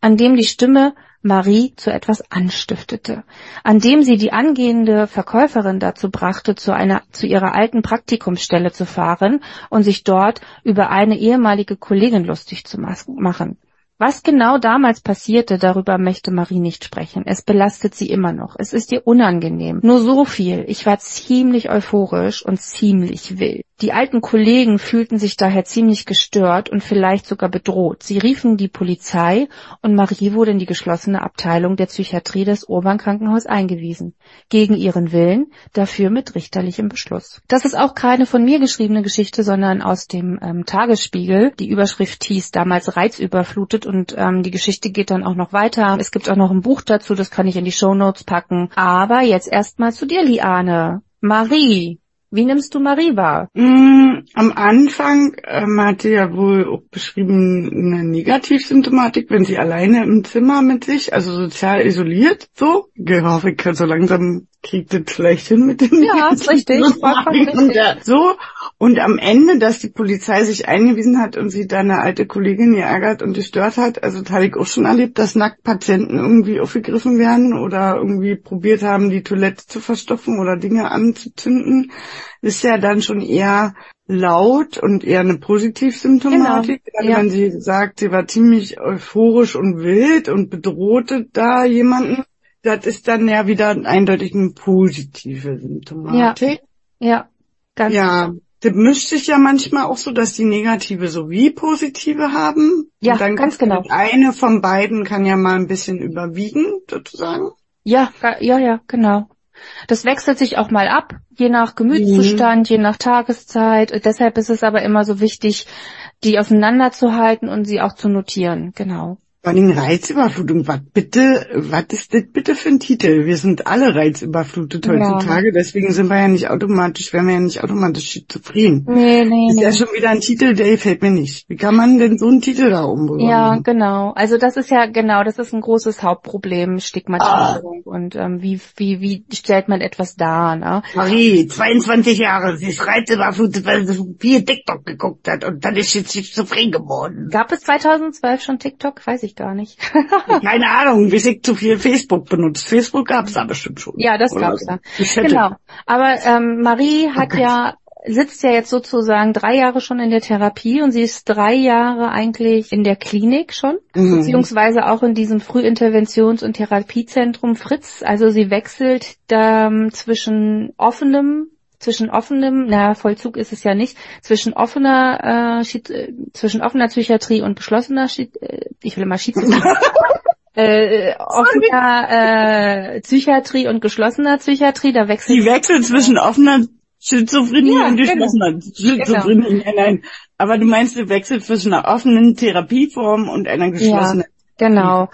an dem die Stimme Marie zu etwas anstiftete, an dem sie die angehende Verkäuferin dazu brachte, zu einer, zu ihrer alten Praktikumsstelle zu fahren und sich dort über eine ehemalige Kollegin lustig zu machen. Was genau damals passierte, darüber möchte Marie nicht sprechen. Es belastet sie immer noch. Es ist ihr unangenehm. Nur so viel. Ich war ziemlich euphorisch und ziemlich wild. Die alten Kollegen fühlten sich daher ziemlich gestört und vielleicht sogar bedroht. Sie riefen die Polizei und Marie wurde in die geschlossene Abteilung der Psychiatrie des Urbankrankenhaus eingewiesen. Gegen ihren Willen, dafür mit richterlichem Beschluss. Das ist auch keine von mir geschriebene Geschichte, sondern aus dem ähm, Tagesspiegel. Die Überschrift hieß damals reizüberflutet und ähm, die Geschichte geht dann auch noch weiter. Es gibt auch noch ein Buch dazu, das kann ich in die Show Notes packen. Aber jetzt erstmal zu dir, Liane. Marie, wie nimmst du Marie wahr? Mm, am Anfang ähm, hat sie ja wohl auch beschrieben eine Negativsymptomatik, wenn sie alleine im Zimmer mit sich, also sozial isoliert, so. Ich hoffe, ich kann so langsam kriegt das vielleicht hin mit dem Ja, ist richtig. richtig. Ja, so. Und am Ende, dass die Polizei sich eingewiesen hat und sie da eine alte Kollegin geärgert und gestört hat, also das habe ich auch schon erlebt, dass Nacktpatienten irgendwie aufgegriffen werden oder irgendwie probiert haben, die Toilette zu verstopfen oder Dinge anzuzünden, ist ja dann schon eher laut und eher eine Positivsymptomatik. Genau, Gerade ja. wenn sie sagt, sie war ziemlich euphorisch und wild und bedrohte da jemanden, das ist dann ja wieder eindeutig eine positive Symptomatik. Ja, ganz Ja, das mischt sich ja manchmal auch so, dass die negative sowie positive haben. Ja, Und dann ganz genau. Eine von beiden kann ja mal ein bisschen überwiegen, sozusagen. Ja, ja, ja, genau. Das wechselt sich auch mal ab, je nach Gemütszustand, je nach Tageszeit. Deshalb ist es aber immer so wichtig, die auseinanderzuhalten und sie auch zu notieren. Genau. Vor allem Reizüberflutung, was bitte, was ist das bitte für ein Titel? Wir sind alle reizüberflutet Ja. heutzutage, deswegen sind wir ja nicht automatisch, wären wir ja nicht automatisch schizophren. Nee, nee, Ist ja schon wieder ein Titel, der gefällt mir nicht. Wie kann man denn so einen Titel da umbekommen? Ja, genau. Also das ist ja genau, das ist ein großes Hauptproblem, Stigmatisierung Ah. und ähm, wie wie wie stellt man etwas dar, ne? Marie, 22 Jahre, sie ist reizüberflutet, weil sie viel TikTok geguckt hat und dann ist sie schizophren geworden. Gab es 2012 schon TikTok? Weiß ich gar nicht. Keine Ahnung, bis ich zu viel Facebook benutzt. Facebook gab's da bestimmt schon. ja, das gab's da. Ich Genau. Aber ähm, Marie hat Okay. ja sitzt ja jetzt sozusagen drei Jahre schon in der Therapie und sie ist drei Jahre eigentlich in der Klinik schon, Mhm. beziehungsweise auch in diesem Frühinterventions- und Therapiezentrum Fritz. Also sie wechselt ähm, zwischen offenem zwischen offenem, na Vollzug ist es ja nicht, zwischen offener äh, äh, zwischen offener Psychiatrie und geschlossener äh, ich will immer Schizophrenie. äh, offener äh, Psychiatrie und geschlossener Psychiatrie, da wechselt Die wechselt zwischen offener Schizophrenie Ja, und genau. geschlossener Schizophrenie. Nein, nein. Aber du meinst, du wechselt zwischen einer offenen Therapieform und einer geschlossenen. Genau.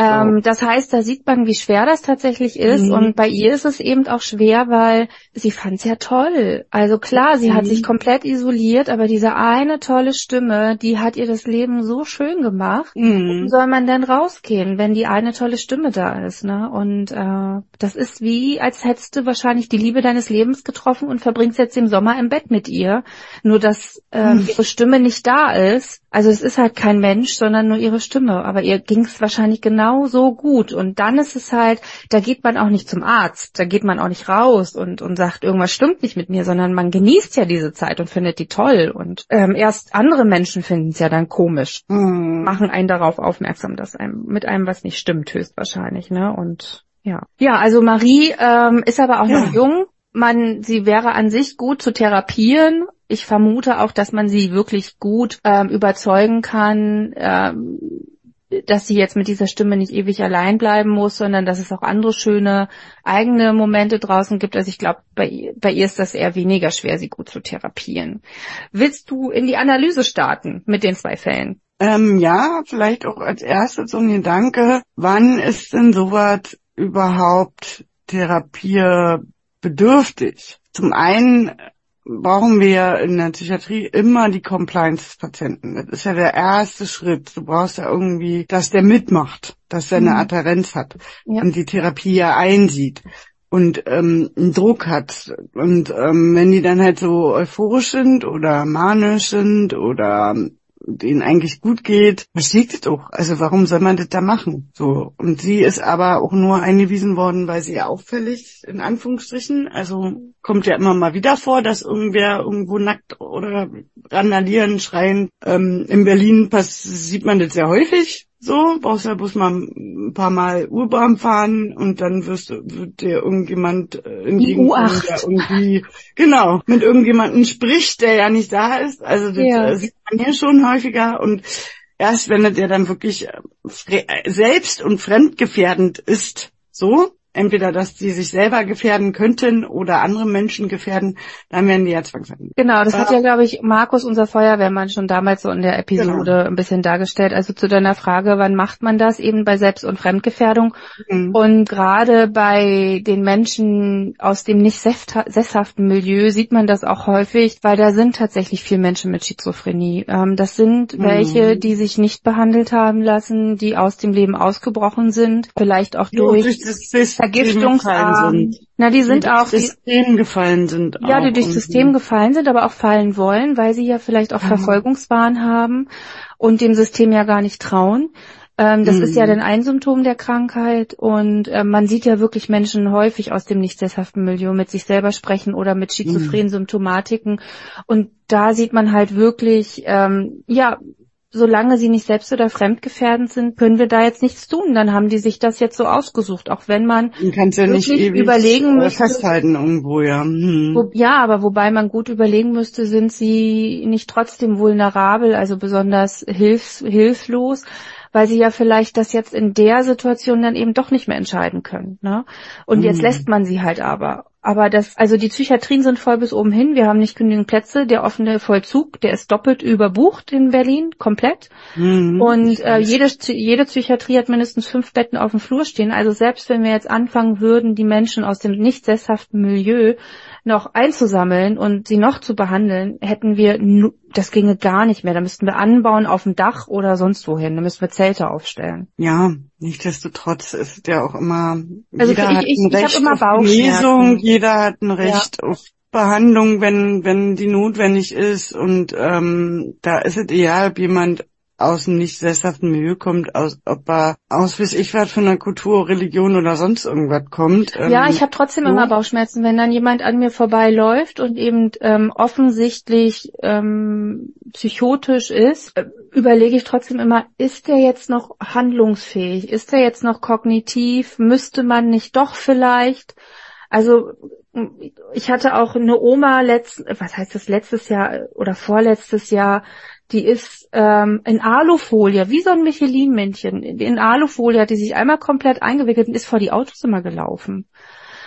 Ähm, das heißt, da sieht man, wie schwer das tatsächlich ist. Mhm. Und bei ihr ist es eben auch schwer, weil sie fand es ja toll. Also klar, sie hat Mhm. sich komplett isoliert, aber diese eine tolle Stimme, die hat ihr das Leben so schön gemacht. Wie Mhm. soll man denn rausgehen, wenn die eine tolle Stimme da ist, ne? Und äh, das ist wie, als hättest du wahrscheinlich die Liebe deines Lebens getroffen und verbringst jetzt den Sommer im Bett mit ihr. Nur dass ähm, ihre Stimme nicht da ist. Also es ist halt kein Mensch, sondern nur ihre Stimme. Aber ihr ging es wahrscheinlich genau so gut. Und dann ist es halt, da geht man auch nicht zum Arzt, da geht man auch nicht raus und, und sagt, irgendwas stimmt nicht mit mir, sondern man genießt ja diese Zeit und findet die toll. Und ähm, erst andere Menschen finden es ja dann komisch Mhm. machen einen darauf aufmerksam, dass einem mit einem was nicht stimmt, höchstwahrscheinlich, ne? Und ja. Ja, also Marie ähm, ist aber auch Ja. noch jung. man, sie wäre an sich gut zu therapieren. Ich vermute auch, dass man sie wirklich gut ähm, überzeugen kann, ähm, dass sie jetzt mit dieser Stimme nicht ewig allein bleiben muss, sondern dass es auch andere schöne eigene Momente draußen gibt. Also ich glaube, bei, bei ihr ist das eher weniger schwer, sie gut zu therapieren. Willst du in die Analyse starten mit den zwei Fällen? Ähm, ja, vielleicht auch als erstes so ein Gedanke, wann ist denn sowas überhaupt therapiebedürftig? Zum einen brauchen wir in der Psychiatrie immer die Compliance des Patienten. Das ist ja der erste Schritt. Du brauchst ja irgendwie, dass der mitmacht, dass er eine mhm. Adherenz hat ja. und die Therapie ja einsieht und ähm, einen Druck hat. Und ähm, wenn die dann halt so euphorisch sind oder manisch sind oder denen eigentlich gut geht, versteht doch. Also warum soll man das da machen? So. Und sie ist aber auch nur eingewiesen worden, weil sie ja auffällig, in Anführungsstrichen, also kommt ja immer mal wieder vor, dass irgendwer irgendwo nackt oder randalieren, schreien. Ähm, in Berlin pass sieht man das sehr häufig. So, brauchst ja bloß mal ein paar Mal Urbahn fahren und dann wirst du, wird dir irgendjemand äh, entgegenkommen, der irgendwie, genau, mit irgendjemandem spricht, der ja nicht da ist. Also das ja. Äh, sieht man hier schon häufiger und erst wenn der dann wirklich äh, selbst und fremdgefährdend ist, so, entweder, dass sie sich selber gefährden könnten oder andere Menschen gefährden, dann werden die ja zwangsverhandelt. Genau, das äh, hat ja, glaube ich, Markus, unser Feuerwehrmann, schon damals so in der Episode genau. ein bisschen dargestellt. Also zu deiner Frage, wann macht man das eben bei Selbst- und Fremdgefährdung? Mhm. Und gerade bei den Menschen aus dem nicht sesshaften Milieu sieht man das auch häufig, weil da sind tatsächlich viele Menschen mit Schizophrenie. Ähm, das sind mhm. welche, die sich nicht behandelt haben lassen, die aus dem Leben ausgebrochen sind, vielleicht auch durch, durch Vergiftungsarm. Na, die sind die auch durchs System gefallen sind. Ja, die durchs System gefallen sind, aber auch fallen wollen, weil sie ja vielleicht auch ja. Verfolgungswahn haben und dem System ja gar nicht trauen. Ähm, das mhm. ist ja mhm. dann ein Symptom der Krankheit und äh, man sieht ja wirklich Menschen häufig aus dem nicht sesshaften Milieu mit sich selber sprechen oder mit schizophrenen mhm. Symptomatiken und da sieht man halt wirklich, ähm, ja, solange sie nicht selbst oder fremdgefährdend sind, können wir da jetzt nichts tun. Dann haben die sich das jetzt so ausgesucht, auch wenn man ja nicht überlegen müsste. Festhalten irgendwo, ja. Hm. Wo, ja, aber wobei man gut überlegen müsste, sind sie nicht trotzdem vulnerabel, also besonders hilfs, hilflos, weil sie ja vielleicht das jetzt in der Situation dann eben doch nicht mehr entscheiden können. Ne? Und hm. jetzt lässt man sie halt aber. Aber das, also die Psychiatrien sind voll bis oben hin. Wir haben nicht genügend Plätze. Der offene Vollzug, der ist doppelt überbucht in Berlin, komplett. Mhm. Und äh, jede, jede Psychiatrie hat mindestens fünf Betten auf dem Flur stehen. Also selbst wenn wir jetzt anfangen würden, die Menschen aus dem nicht sesshaften Milieu noch einzusammeln und sie noch zu behandeln, hätten wir, das ginge gar nicht mehr. Da müssten wir anbauen auf dem Dach oder sonst wohin. Da müssten wir Zelte aufstellen. Ja, nichtsdestotrotz ist ja auch immer, also jeder ich, hat ich, ein ich, Recht ich immer auf Lesung, jeder hat ein Recht ja. auf Behandlung, wenn, wenn die notwendig ist und ähm, da ist es egal, ob jemand aus dem nicht sesshaften Milieu kommt, aus, ob er aus weiß ich was von einer Kultur, Religion oder sonst irgendwas kommt. Ähm, ja, ich habe trotzdem so. immer Bauchschmerzen, wenn dann jemand an mir vorbeiläuft und eben ähm, offensichtlich ähm, psychotisch ist, äh, überlege ich trotzdem immer, ist der jetzt noch handlungsfähig? Ist der jetzt noch kognitiv? Müsste man nicht doch vielleicht? Also ich hatte auch eine Oma letzt, was heißt das letztes Jahr oder vorletztes Jahr, die ist ähm, in Alufolie, wie so ein Michelin-Männchen. In Alufolie hat die sich einmal komplett eingewickelt und ist vor die Autos immer gelaufen.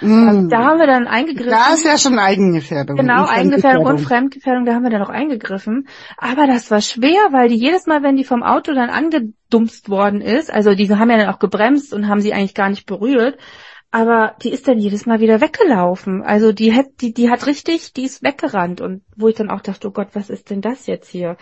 Mm. Also da haben wir dann eingegriffen. Da ist ja schon Eigengefährdung. Genau, Eigengefährdung und Fremdgefährdung, da haben wir dann auch eingegriffen. Aber das war schwer, weil die jedes Mal, wenn die vom Auto dann angedumst worden ist, also die haben ja dann auch gebremst und haben sie eigentlich gar nicht berührt, aber die ist dann jedes Mal wieder weggelaufen. Also die hat, die, die hat richtig, die ist weggerannt und wo ich dann auch dachte, oh Gott, was ist denn das jetzt hier?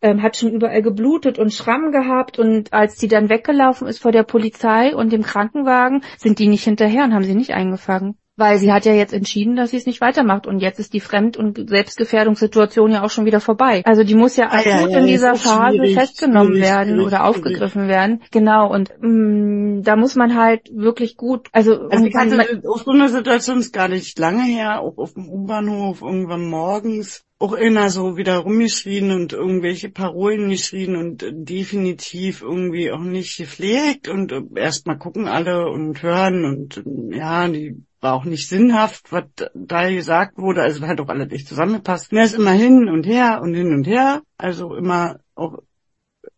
Ähm, hat schon überall geblutet und Schramm gehabt und als die dann weggelaufen ist vor der Polizei und dem Krankenwagen, sind die nicht hinterher und haben sie nicht eingefangen. Weil sie hat ja jetzt entschieden, dass sie es nicht weitermacht. Und jetzt ist die Fremd- und Selbstgefährdungssituation ja auch schon wieder vorbei. Also die muss ja akut ah, ja, ja, in dieser Phase festgenommen werden oder aufgegriffen werden. Genau. Und mh, mm, da muss man halt wirklich gut, also, also ich hatte auf so eine Situation ist gar nicht lange her, auch auf dem U-Bahnhof irgendwann morgens auch immer so wieder rumgeschrien und irgendwelche Parolen geschrien und definitiv irgendwie auch nicht gepflegt und erstmal gucken alle und hören und ja, die war auch nicht sinnhaft, was da gesagt wurde, also hat auch alles nicht zusammengepasst. Er ist immer hin und her und hin und her, also immer auch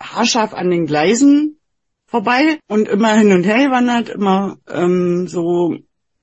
haarscharf an den Gleisen vorbei und immer hin und her gewandert, immer ähm, so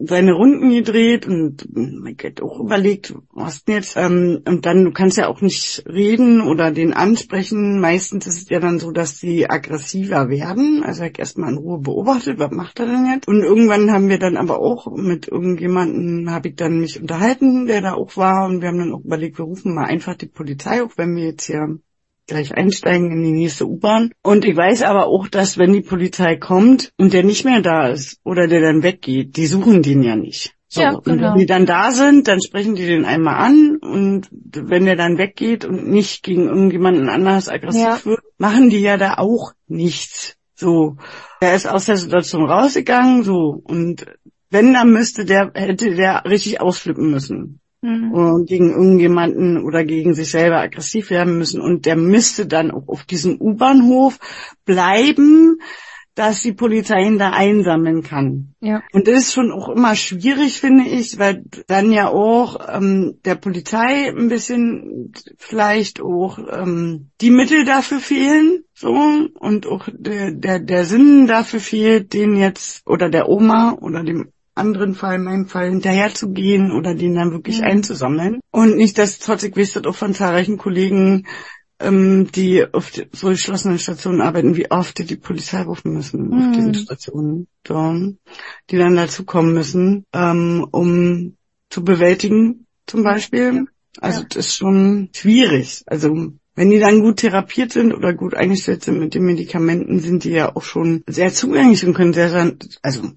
seine Runden gedreht und mein Gott auch überlegt, was denn jetzt? Ähm, und dann, du kannst ja auch nicht reden oder den ansprechen. Meistens ist es ja dann so, dass die aggressiver werden. Also ich erstmal in Ruhe beobachtet, was macht er denn jetzt? Und irgendwann haben wir dann aber auch mit irgendjemanden, habe ich dann mich unterhalten, der da auch war und wir haben dann auch überlegt, wir rufen mal einfach die Polizei auf, wenn wir jetzt hier gleich einsteigen in die nächste U-Bahn. Und ich weiß aber auch, dass wenn die Polizei kommt und der nicht mehr da ist oder der dann weggeht, die suchen den ja nicht. So, Ja, Und wenn genau. die dann da sind, dann sprechen die den einmal an und wenn der dann weggeht und nicht gegen irgendjemanden anders aggressiv Ja. wird, machen die ja da auch nichts. So, er ist aus der Situation rausgegangen, so und wenn, dann müsste der, hätte der richtig ausflippen müssen Mhm. und gegen irgendjemanden oder gegen sich selber aggressiv werden müssen. Und der müsste dann auch auf diesem U-Bahnhof bleiben, dass die Polizei ihn da einsammeln kann. Ja. Und das ist schon auch immer schwierig, finde ich, weil dann ja auch ähm, der Polizei ein bisschen vielleicht auch ähm, die Mittel dafür fehlen, so und auch der, der, der Sinn dafür fehlt, den jetzt oder der Oma oder dem anderen Fall, in meinem Fall, hinterher zu gehen oder den dann wirklich Mhm. einzusammeln. Und nicht, dass weiß das auch von zahlreichen Kollegen, ähm, die auf die, so geschlossenen Stationen arbeiten, wie oft die die Polizei rufen müssen auf Mhm. diesen Stationen, so, die dann dazukommen müssen, ähm, um zu bewältigen, zum Beispiel. Also Ja. das ist schon schwierig. Also wenn die dann gut therapiert sind oder gut eingestellt sind mit den Medikamenten, sind die ja auch schon sehr zugänglich und können sehr, sehr also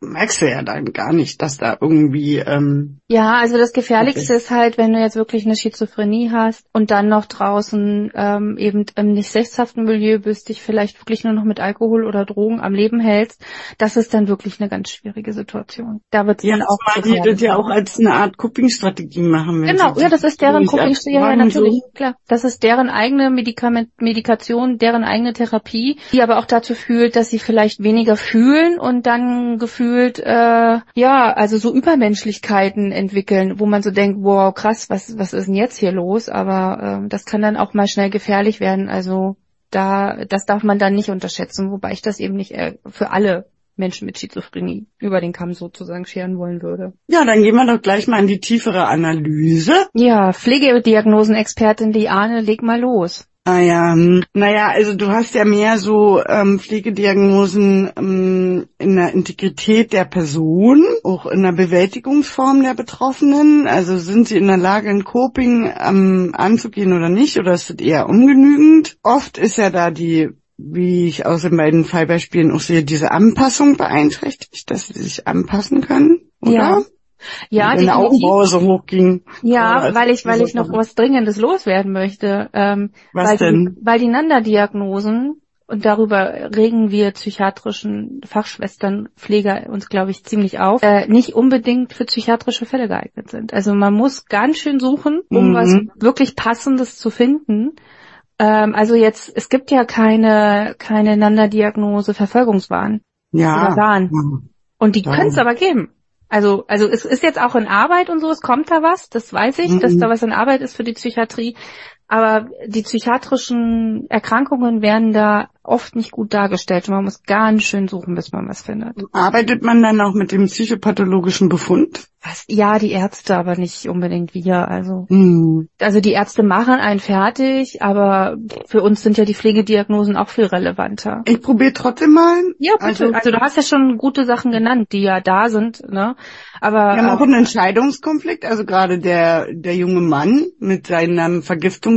merkst du ja dann gar nicht, dass da irgendwie ähm, Ja, also das Gefährlichste ist halt, wenn du jetzt wirklich eine Schizophrenie hast und dann noch draußen ähm, eben im nicht sechshaften Milieu bist, dich vielleicht wirklich nur noch mit Alkohol oder Drogen am Leben hältst, das ist dann wirklich eine ganz schwierige Situation. Da wird es ja, dann auch zumal die das ja auch als eine Art Coping-Strategie machen. Genau, ja, das ist deren sich Coping, ja, ja, natürlich, so. klar. Das ist deren eigene Medikament, Medikation, deren eigene Therapie, die aber auch dazu führt, dass sie vielleicht weniger fühlen und dann gefühlt, äh, ja, also so Übermenschlichkeiten entwickeln, wo man so denkt, wow, krass, was, was ist denn jetzt hier los? Aber äh, das kann dann auch mal schnell gefährlich werden. Also da, das darf man dann nicht unterschätzen, wobei ich das eben nicht äh, für alle Menschen mit Schizophrenie über den Kamm sozusagen scheren wollen würde. Ja, dann gehen wir doch gleich mal in die tiefere Analyse. Ja, Pflegediagnosenexpertin Liane, leg mal los. Ah ja, hm. naja, also du hast ja mehr so ähm, Pflegediagnosen ähm, in der Integrität der Person, auch in der Bewältigungsform der Betroffenen. Also sind sie in der Lage, ein Coping ähm, anzugehen oder nicht, oder ist das eher ungenügend? Oft ist ja da die, wie ich aus den beiden Fallbeispielen auch sehe, diese Anpassung beeinträchtigt, dass sie sich anpassen können, oder? Ja. Ja, definitiv. Augenbraue so hochging. Ja, Oder weil ich, weil ich noch was Dringendes loswerden möchte. Ähm, Was weil denn? Die, weil die Nanda-Diagnosen, und darüber regen wir psychiatrischen Fachschwestern, Pfleger uns, glaube ich, ziemlich auf, äh, nicht unbedingt für psychiatrische Fälle geeignet sind. Also man muss ganz schön suchen, um Mhm. was wirklich Passendes zu finden. Ähm, also jetzt, es gibt ja keine, keine Nanda-Diagnose Verfolgungswahn Ja. oder Wahn. Ja. Und die Ja. können es aber geben. Also, also es ist jetzt auch in Arbeit und so, es kommt da was, das weiß ich, dass Mhm. da was in Arbeit ist für die Psychiatrie. Aber die psychiatrischen Erkrankungen werden da oft nicht gut dargestellt und man muss ganz schön suchen, bis man was findet. Arbeitet man dann auch mit dem psychopathologischen Befund? Was, ja, die Ärzte, aber nicht unbedingt wir. Also, Hm. also die Ärzte machen einen fertig, aber für uns sind ja die Pflegediagnosen auch viel relevanter. Ich probiere trotzdem mal. Ja, bitte. Also- Also, du hast ja schon gute Sachen genannt, die ja da sind, ne? Aber Wir haben auch einen Entscheidungskonflikt, also gerade der, der junge Mann mit seinem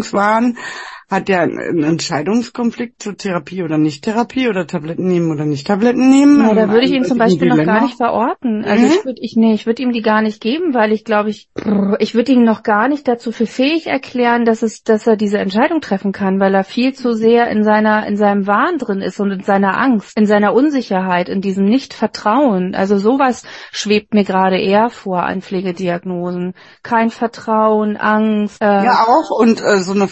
Vergiftungswahn hat ja einen Entscheidungskonflikt zur Therapie oder nicht Therapie oder Tabletten nehmen oder nicht Tabletten nehmen. Ja, da würde ich ihn zum Beispiel noch gar nicht verorten. Also Mhm. ich würde ich nee, ich würde ihm die gar nicht geben, weil ich glaube ich ich würde ihn noch gar nicht dazu für fähig erklären, dass es dass er diese Entscheidung treffen kann, weil er viel zu sehr in seiner in seinem Wahn drin ist und in seiner Angst, in seiner Unsicherheit, in diesem Nicht-Vertrauen. Also sowas schwebt mir gerade eher vor an Pflegediagnosen. Kein Vertrauen, Angst. Äh, Ja, auch und äh, so eine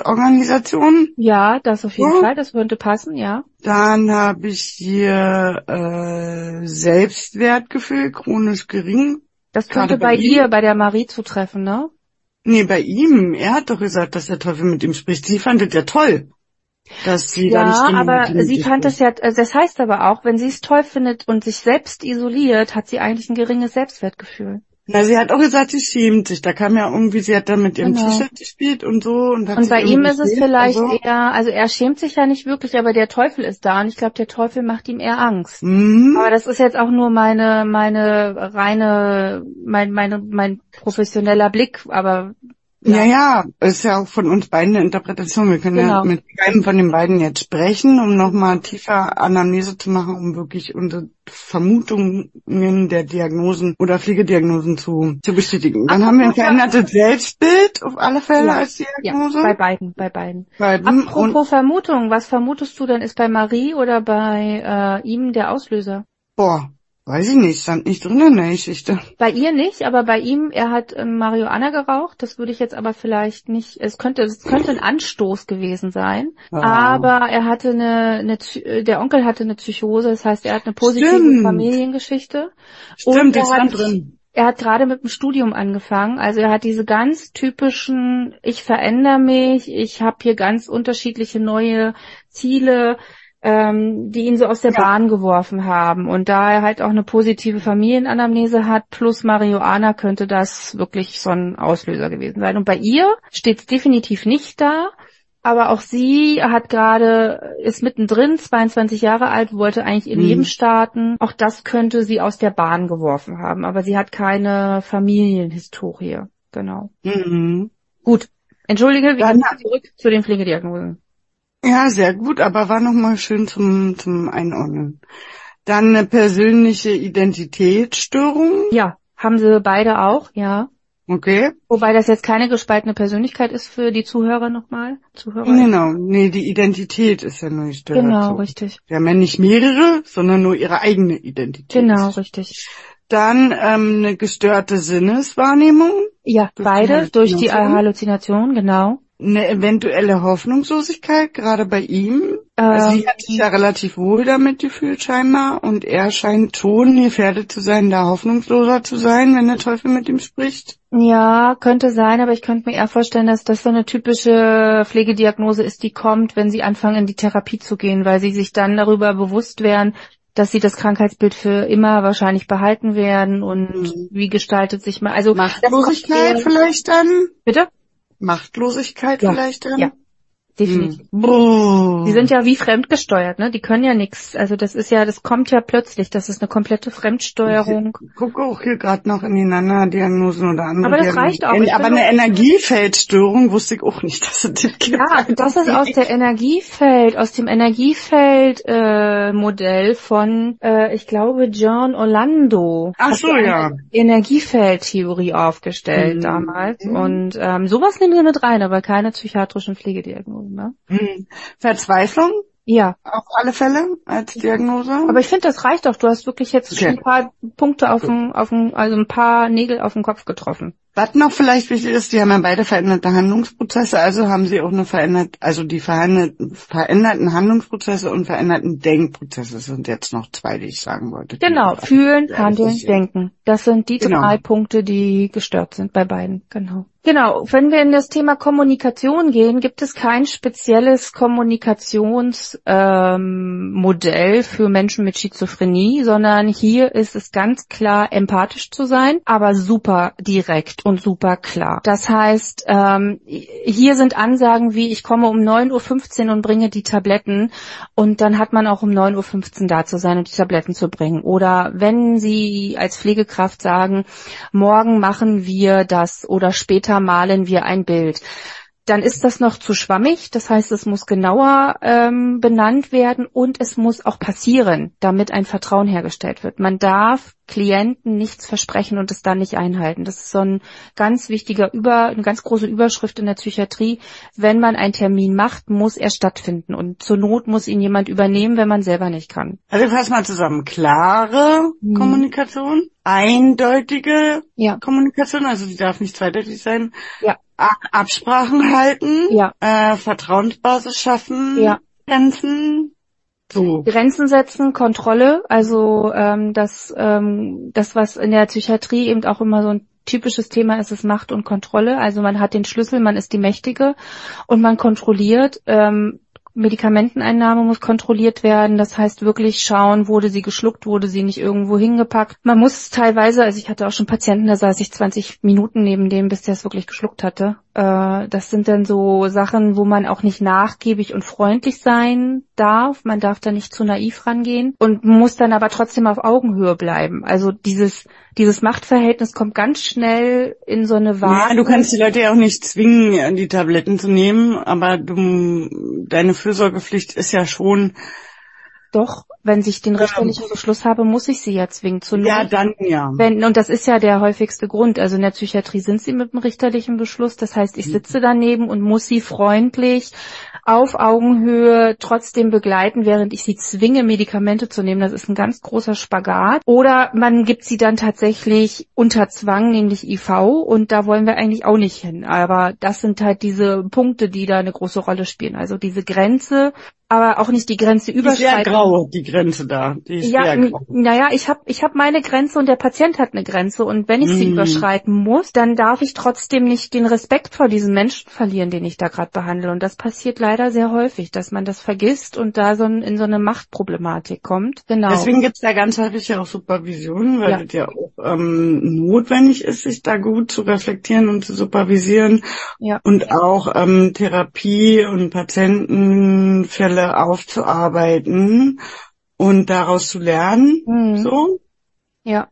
Desorganisation. Ja, das auf jeden Ja. Fall, das könnte passen, ja. Dann habe ich hier äh, Selbstwertgefühl, chronisch gering. Das könnte bei bei ihr, bei der Marie zutreffen, ne? Nee, bei ihm. Er hat doch gesagt, dass der Teufel mit ihm spricht. Sie fand es ja toll, dass sie da Ja, nicht Stimme aber sie fand es ja, also das heißt aber auch, wenn sie es toll findet und sich selbst isoliert, hat sie eigentlich ein geringes Selbstwertgefühl. Na, sie hat auch gesagt, sie schämt sich. Da kam ja irgendwie, sie hat dann mit ihrem Genau. T-Shirt gespielt und so. Und, hat Und bei ihm ist es vielleicht Also, eher, also er schämt sich ja nicht wirklich, aber der Teufel ist da und ich glaube, der Teufel macht ihm eher Angst. mhm. Aber das ist jetzt auch nur meine, meine reine, mein, meine, mein professioneller Blick, aber Ja, ja, ist ja auch von uns beiden eine Interpretation. Wir können ja Genau. mit keinem von den beiden jetzt sprechen, um nochmal tiefer Anamnese zu machen, um wirklich unsere Vermutungen der Diagnosen oder Pflegediagnosen zu, zu bestätigen. Dann haben wir ein verändertes Selbstbild auf alle Fälle Ja. als ja, Diagnose. bei beiden, bei beiden. Beiden. Apropos Vermutung, was vermutest du denn, ist bei Marie oder bei äh, ihm der Auslöser? boah, weiß ich nicht, stand nicht drin in der Geschichte. Bei ihr nicht, aber bei ihm, er hat ähm, Marihuana geraucht. Das würde ich jetzt aber vielleicht nicht. Es könnte, es könnte ein Anstoß gewesen sein. Ah. Aber er hatte eine, eine, äh, der Onkel hatte eine Psychose. Das heißt, er hat eine positive Stimmt. Familiengeschichte. Stimmt, Und das er stand hat- drin. Er hat gerade mit dem Studium angefangen. Also er hat diese ganz typischen, ich verändere mich, ich habe hier ganz unterschiedliche neue Ziele, ähm, die ihn so aus der Ja. Bahn geworfen haben. Und da er halt auch eine positive Familienanamnese hat, plus Marihuana, könnte das wirklich so ein Auslöser gewesen sein. Und bei ihr steht es definitiv nicht da. Aber auch sie hat gerade, ist mittendrin, 22 Jahre alt, wollte eigentlich ihr Mhm. Leben starten. Auch das könnte sie aus der Bahn geworfen haben. Aber sie hat keine Familienhistorie. Genau. Mhm. Gut. Entschuldige, wir gehen zurück zu den Pflegediagnosen. Ja, sehr gut, aber war nochmal schön zum, zum Einordnen. Dann eine persönliche Identitätsstörung. Ja, haben sie beide auch, ja. Okay. Wobei das jetzt keine gespaltene Persönlichkeit ist für die Zuhörer nochmal. Zuhörer. Genau. Nee, die Identität ist ja nur gestört. Genau, so. richtig. Wir haben ja nicht mehrere, sondern nur ihre eigene Identität. Genau, richtig. Dann ähm, eine gestörte Sinneswahrnehmung, Ja, Durch die beide durch die? Halluzination, genau. Eine eventuelle Hoffnungslosigkeit, gerade bei ihm. Ähm, Sie hat sich ja relativ wohl damit gefühlt scheinbar und er scheint schon gefährdet zu sein, da hoffnungsloser zu sein, wenn der Teufel mit ihm spricht. Ja, könnte sein, aber ich könnte mir eher vorstellen, dass das so eine typische Pflegediagnose ist, die kommt, wenn sie anfangen, in die Therapie zu gehen, weil sie sich dann darüber bewusst werden, dass sie das Krankheitsbild für immer wahrscheinlich behalten werden und Mhm. wie gestaltet sich mal, also Machtlosigkeit vielleicht dann? Bitte? Machtlosigkeit Ja, vielleicht dann? ja. Definitiv. Hm. Boah. Die sind ja wie fremdgesteuert, ne? Die können ja nichts. Also das ist ja, das kommt ja plötzlich. Das ist eine komplette Fremdsteuerung. Ich gucke auch hier gerade noch ineinander Diagnosen oder andere Aber das Diagnosen. reicht auch. Ich Aber eine Energiefeldstörung wusste ich auch nicht, dass es das gibt. Ja, das ist aus der Energiefeld, aus dem Energiefeld äh, von, äh, ich glaube, John Orlando. Ach so, ja. Energiefeldtheorie aufgestellt Mhm. damals. Mhm. Und ähm, sowas nehmen sie mit rein, aber keine psychiatrischen Pflegediagnosen. Ne? Hm. Verzweiflung Ja, auf alle Fälle als Diagnose. aber ich finde, das reicht doch. Du hast wirklich jetzt Okay. schon ein paar Punkte auf dem, auf dem, also ein paar Nägel auf den Kopf getroffen. Was noch vielleicht wichtig ist, die haben ja beide veränderte Handlungsprozesse, also haben sie auch eine verändert, also die veränderten, Handlungsprozesse und veränderten Denkprozesse sind jetzt noch zwei, die ich sagen wollte. Genau, fühlen, handeln, denken. Das sind die Genau. drei Punkte, die gestört sind bei beiden. Genau. Genau. Wenn wir in das Thema Kommunikation gehen, gibt es kein spezielles Kommunikationsmodell ähm, für Menschen mit Schizophrenie, sondern hier ist es ganz klar, empathisch zu sein, aber super direkt und super klar. Das heißt, ähm, hier sind Ansagen wie, ich komme um 9.15 Uhr und bringe die Tabletten und dann hat man auch um 9.15 Uhr da zu sein und die Tabletten zu bringen. Oder wenn Sie als Pflegekraft sagen, morgen machen wir das oder später malen wir ein Bild, dann ist das noch zu schwammig. Das heißt, es muss genauer ähm, benannt werden und es muss auch passieren, damit ein Vertrauen hergestellt wird. Man darf Klienten nichts versprechen und es dann nicht einhalten. Das ist so ein ganz wichtiger Über, eine ganz große Überschrift in der Psychiatrie. Wenn man einen Termin macht, muss er stattfinden und zur Not muss ihn jemand übernehmen, wenn man selber nicht kann. Also fass mal zusammen. Klare hm. Kommunikation, eindeutige ja. Kommunikation, also die darf nicht zweideutig sein. Ja. Absprachen halten, ja. äh, Vertrauensbasis schaffen, ja. Grenzen, so. Grenzen setzen, Kontrolle, also ähm, das, ähm, das, was in der Psychiatrie eben auch immer so ein typisches Thema ist, ist Macht und Kontrolle. Also man hat den Schlüssel, man ist die Mächtige und man kontrolliert. Ähm, Medikamenteneinnahme muss kontrolliert werden. Das heißt wirklich schauen, wurde sie geschluckt, wurde sie nicht irgendwo hingepackt. Man muss teilweise, also ich hatte auch schon Patienten, da saß ich 20 Minuten neben dem, bis der es wirklich geschluckt hatte. Äh, das sind dann so Sachen, wo man auch nicht nachgiebig und freundlich sein darf. Man darf da nicht zu naiv rangehen und muss dann aber trotzdem auf Augenhöhe bleiben. Also dieses dieses Machtverhältnis kommt ganz schnell in so eine Waage. Ja, du kannst die Leute ja auch nicht zwingen, die Tabletten zu nehmen, aber du, deine Fürsorgepflicht ist ja schon. Doch, wenn ich den richterlichen Beschluss habe, muss ich sie ja zwingen zu nehmen. Ja, dann ja. Wenn, und das ist ja der häufigste Grund. Also in der Psychiatrie sind sie mit dem richterlichen Beschluss. Das heißt, ich sitze daneben und muss sie freundlich auf Augenhöhe trotzdem begleiten, während ich sie zwinge, Medikamente zu nehmen. Das ist ein ganz großer Spagat. Oder man gibt sie dann tatsächlich unter Zwang, nämlich IV. Und da wollen wir eigentlich auch nicht hin. Aber das sind halt diese Punkte, die da eine große Rolle spielen. Also diese Grenze aber auch nicht die Grenze überschreiten. Die ist sehr grau, die Grenze da. Die ist ja, sehr grau. Naja, ich habe ich hab meine Grenze und der Patient hat eine Grenze. Und wenn ich sie mm. überschreiten muss, dann darf ich trotzdem nicht den Respekt vor diesem Menschen verlieren, den ich da gerade behandle. Und das passiert leider sehr häufig, dass man das vergisst und da so in so eine Machtproblematik kommt. Genau. Deswegen gibt's da ganz häufig ja auch Supervision, weil ja. das ja auch ähm, notwendig ist, sich da gut zu reflektieren und zu supervisieren. Ja. Und auch ähm, Therapie und Patientenfälle Fälle aufzuarbeiten und daraus zu lernen. Mhm. So. Ja.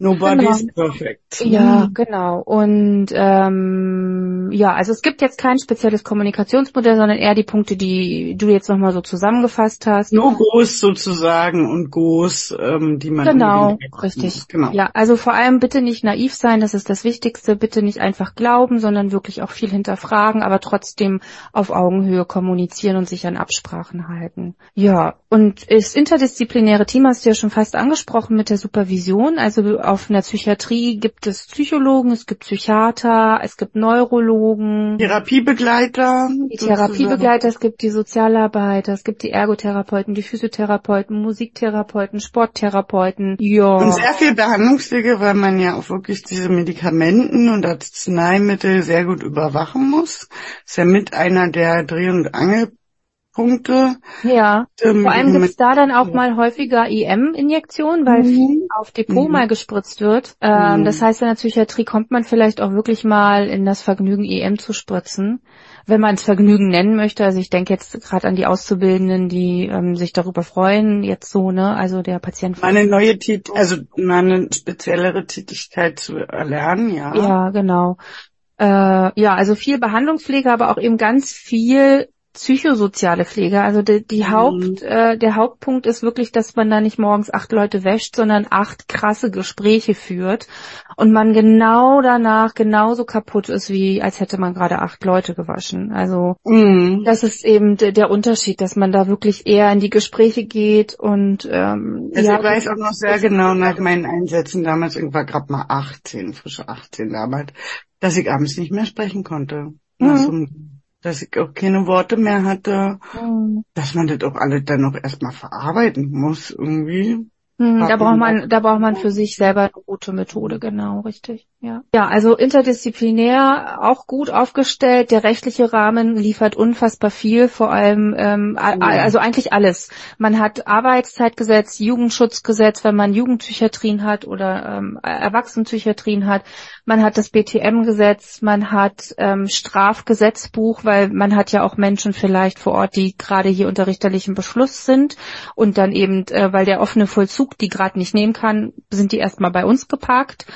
Nobody's genau. perfect. Ja, mhm. genau. Und ähm, ja, also es gibt jetzt kein spezielles Kommunikationsmodell, sondern eher die Punkte, die du jetzt nochmal so zusammengefasst hast. No Goes sozusagen und Goes, ähm, die man genau richtig. Genau. Ja, also vor allem bitte nicht naiv sein, das ist das Wichtigste. Bitte nicht einfach glauben, sondern wirklich auch viel hinterfragen, aber trotzdem auf Augenhöhe kommunizieren und sich an Absprachen halten. Ja, und das interdisziplinäre Team hast du ja schon fast angesprochen mit der Supervision. Also auf einer Psychiatrie gibt es Psychologen, es gibt Psychiater, es gibt Neurologen. Therapiebegleiter. Die Therapiebegleiter, es gibt die Sozialarbeiter, es gibt die Ergotherapeuten, die Physiotherapeuten, Musiktherapeuten, Sporttherapeuten. Ja. Und sehr viel Behandlungswege, weil man ja auch wirklich diese Medikamenten und Arzneimittel sehr gut überwachen muss. Das ist ja mit einer der Dreh- und Angel Punkte. Ja, ähm, vor allem gibt's da dann auch mal häufiger IM-Injektionen, weil mhm. viel auf Depot mhm. mal gespritzt wird. Ähm, mhm. Das heißt, in der Psychiatrie kommt man vielleicht auch wirklich mal in das Vergnügen, IM zu spritzen, wenn man es Vergnügen nennen möchte. Also ich denke jetzt gerade an die Auszubildenden, die ähm, sich darüber freuen, jetzt so, ne? Also der Patient. Meine neue Tätigkeit, also meine speziellere Tätigkeit zu erlernen, ja. Ja, genau. Äh, ja, also viel Behandlungspflege, aber auch eben ganz viel psychosoziale Pflege. Also die, die mhm. Haupt, äh, der Hauptpunkt ist wirklich, dass man da nicht morgens acht Leute wäscht, sondern acht krasse Gespräche führt und man genau danach genauso kaputt ist, wie als hätte man gerade acht Leute gewaschen. Also mhm. das ist eben der Unterschied, dass man da wirklich eher in die Gespräche geht und ähm, also ja, ich weiß auch noch sehr genau nach meinen Einsätzen damals, ich war gerade mal 18, frische 18 damals, dass ich abends nicht mehr sprechen konnte. Mhm dass ich auch keine Worte mehr hatte, mhm. dass man das auch alle dann noch erstmal verarbeiten muss irgendwie. Mhm, da braucht man, da braucht man für sich selber eine gute Methode, genau, richtig. Ja. ja, also interdisziplinär auch gut aufgestellt. Der rechtliche Rahmen liefert unfassbar viel, vor allem ähm, ja. also eigentlich alles. Man hat Arbeitszeitgesetz, Jugendschutzgesetz, wenn man Jugendpsychiatrien hat oder ähm, Erwachsenenpsychiatrien hat. Man hat das BTM-Gesetz, man hat ähm, Strafgesetzbuch, weil man hat ja auch Menschen vielleicht vor Ort, die gerade hier unter richterlichem Beschluss sind und dann eben, äh, weil der offene Vollzug die gerade nicht nehmen kann, sind die erstmal bei uns geparkt.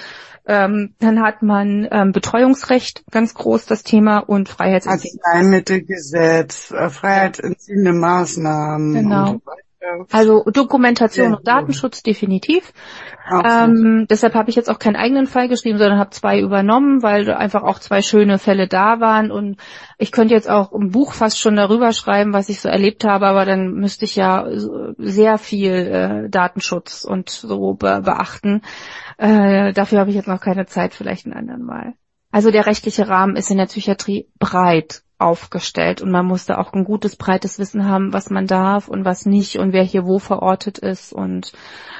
Ähm, dann hat man ähm, Betreuungsrecht, ganz groß das Thema, und Freiheitsentziehung. Arzneimittelgesetz, äh, freiheitsentziehende Maßnahmen. Genau. Also Dokumentation ja, und Datenschutz definitiv. Ähm, deshalb habe ich jetzt auch keinen eigenen Fall geschrieben, sondern habe zwei übernommen, weil einfach auch zwei schöne Fälle da waren. Und ich könnte jetzt auch ein Buch fast schon darüber schreiben, was ich so erlebt habe, aber dann müsste ich ja sehr viel äh, Datenschutz und so be beachten. Äh, dafür habe ich jetzt noch keine Zeit, vielleicht ein anderen Mal. Also der rechtliche Rahmen ist in der Psychiatrie breit aufgestellt und man musste auch ein gutes, breites Wissen haben, was man darf und was nicht und wer hier wo verortet ist und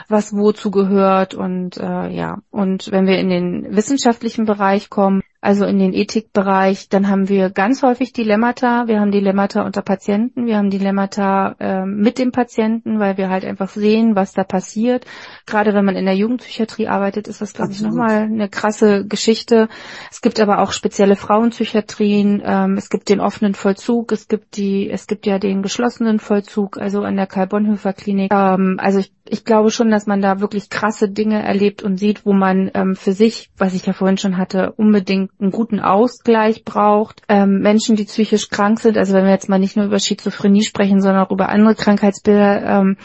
was wozu gehört und äh, ja. Und wenn wir in den wissenschaftlichen Bereich kommen, also in den Ethikbereich, dann haben wir ganz häufig Dilemmata. Wir haben Dilemmata unter Patienten, wir haben Dilemmata äh, mit dem Patienten, weil wir halt einfach sehen, was da passiert. Gerade wenn man in der Jugendpsychiatrie arbeitet, ist das, glaube ich, nochmal eine krasse Geschichte. Es gibt aber auch spezielle Frauenpsychiatrien, ähm, es gibt den offenen Vollzug, es gibt die, es gibt ja den geschlossenen Vollzug, also an der Karl-Bonhoeffer Klinik. Ähm, also ich, ich glaube schon, dass man da wirklich krasse Dinge erlebt und sieht, wo man ähm, für sich, was ich ja vorhin schon hatte, unbedingt einen guten Ausgleich braucht. Ähm, Menschen, die psychisch krank sind, also wenn wir jetzt mal nicht nur über Schizophrenie sprechen, sondern auch über andere Krankheitsbilder, ähm,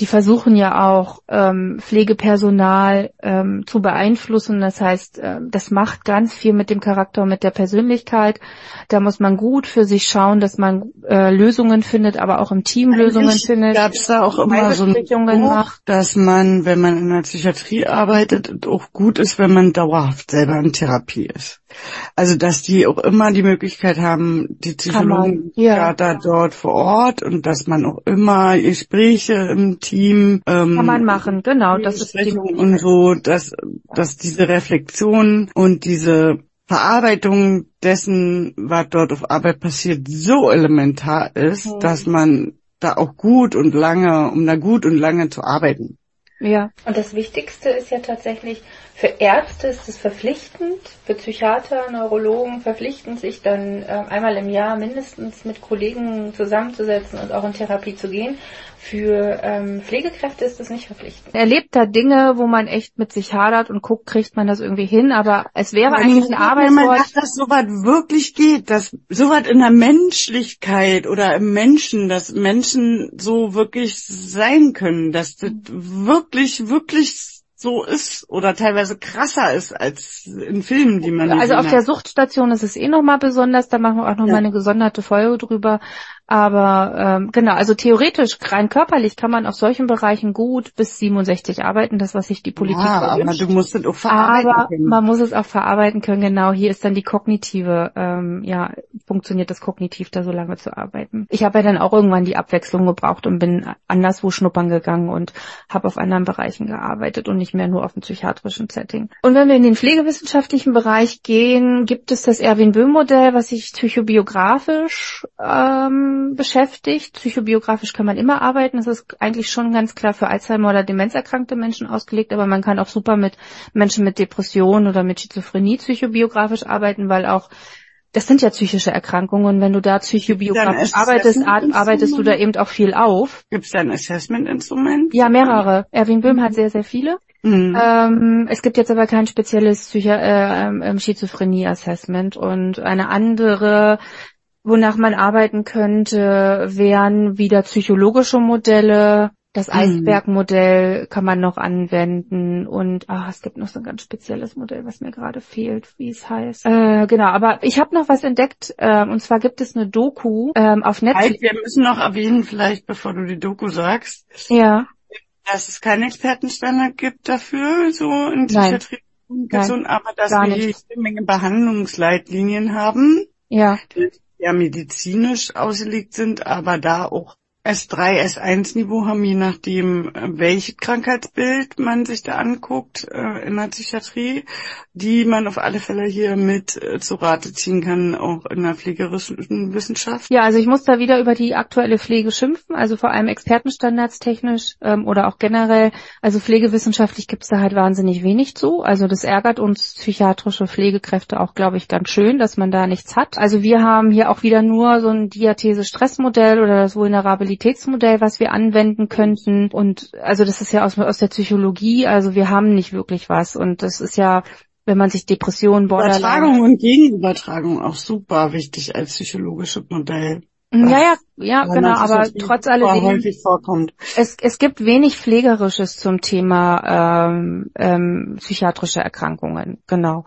die versuchen ja auch ähm, Pflegepersonal ähm, zu beeinflussen. Das heißt, äh, das macht ganz viel mit dem Charakter mit der Persönlichkeit. Da muss man gut für sich schauen, dass man äh, Lösungen findet, aber auch im Team Lösungen Eigentlich findet. Gab es da auch immer so ein Buch, dass man, wenn man in der Psychiatrie arbeitet, auch gut ist, wenn man dauerhaft selber in Therapie ist. Also dass die auch immer die Möglichkeit haben, die Psychologen ja. da dort vor Ort und dass man auch immer Gespräche im Team ähm, kann man machen, genau, das ist die und so, dass dass diese Reflexion und diese Verarbeitung dessen, was dort auf Arbeit passiert, so elementar ist, mhm. dass man da auch gut und lange, um da gut und lange zu arbeiten. Ja. Und das Wichtigste ist ja tatsächlich, für Ärzte ist es verpflichtend, für Psychiater, Neurologen verpflichtend, sich dann äh, einmal im Jahr mindestens mit Kollegen zusammenzusetzen und auch in Therapie zu gehen. Für ähm, Pflegekräfte ist das nicht verpflichtend. Er erlebt da Dinge, wo man echt mit sich hadert und guckt, kriegt man das irgendwie hin, aber es wäre Wenn eigentlich ein Arbeitsort. Dass das so weit wirklich geht, dass so weit in der Menschlichkeit oder im Menschen, dass Menschen so wirklich sein können, dass das wirklich, wirklich so ist oder teilweise krasser ist als in Filmen, die man Also auf hat. der Suchtstation ist es eh nochmal besonders, da machen wir auch nochmal ja. eine gesonderte Folge drüber. Aber ähm, genau, also theoretisch, rein körperlich kann man auf solchen Bereichen gut bis 67 arbeiten, das was sich die Politik ja, aber du musst es auch verarbeiten aber können. man muss es auch verarbeiten können, genau. Hier ist dann die kognitive, ähm, ja, funktioniert das kognitiv da so lange zu arbeiten. Ich habe ja dann auch irgendwann die Abwechslung gebraucht und bin anderswo schnuppern gegangen und habe auf anderen Bereichen gearbeitet und nicht mehr nur auf dem psychiatrischen Setting. Und wenn wir in den pflegewissenschaftlichen Bereich gehen, gibt es das Erwin-Böhm-Modell, was sich psychobiografisch ähm, beschäftigt. Psychobiografisch kann man immer arbeiten. Das ist eigentlich schon ganz klar für Alzheimer oder demenzerkrankte Menschen ausgelegt, aber man kann auch super mit Menschen mit Depressionen oder mit Schizophrenie psychobiografisch arbeiten, weil auch das sind ja psychische Erkrankungen. Wenn du da psychobiografisch arbeitest, arbeitest du da eben auch viel auf. Gibt es da ein Assessment-Instrument? Ja, mehrere. Erwin Böhm hat sehr, sehr viele. Mhm. Ähm, es gibt jetzt aber kein spezielles Psychi äh, ähm, Schizophrenie-Assessment und eine andere wonach man arbeiten könnte, wären wieder psychologische Modelle. Das mhm. Eisbergmodell kann man noch anwenden und ah, es gibt noch so ein ganz spezielles Modell, was mir gerade fehlt, wie es heißt. Äh, genau, aber ich habe noch was entdeckt äh, und zwar gibt es eine Doku ähm, auf Netflix. Halt, wir müssen noch erwähnen, vielleicht bevor du die Doku sagst, ja. dass es keinen Expertenstandard gibt dafür, so in Psychiatrie. Aber dass wir eine Menge Behandlungsleitlinien haben. Ja. Die ja medizinisch ausgelegt sind, aber da auch S3, S1-Niveau haben, je nachdem, welches Krankheitsbild man sich da anguckt äh, in der Psychiatrie, die man auf alle Fälle hier mit äh, zu Rate ziehen kann, auch in der pflegerischen Wissenschaft. Ja, also ich muss da wieder über die aktuelle Pflege schimpfen, also vor allem expertenstandardstechnisch ähm, oder auch generell. Also pflegewissenschaftlich gibt es da halt wahnsinnig wenig zu. Also das ärgert uns psychiatrische Pflegekräfte auch, glaube ich, ganz schön, dass man da nichts hat. Also wir haben hier auch wieder nur so ein Diathese-Stressmodell oder das Vulnerabilität Mobilitätsmodell, was wir anwenden könnten. Und also das ist ja aus, aus der Psychologie, also wir haben nicht wirklich was. Und das ist ja wenn man sich Depressionen, Borderline... Übertragung und Gegenübertragung auch super wichtig als psychologisches Modell. Ja, ja, ja, genau, aber trotz alledem, vorkommt. Es, es gibt wenig Pflegerisches zum Thema ähm, ähm, psychiatrische Erkrankungen, genau.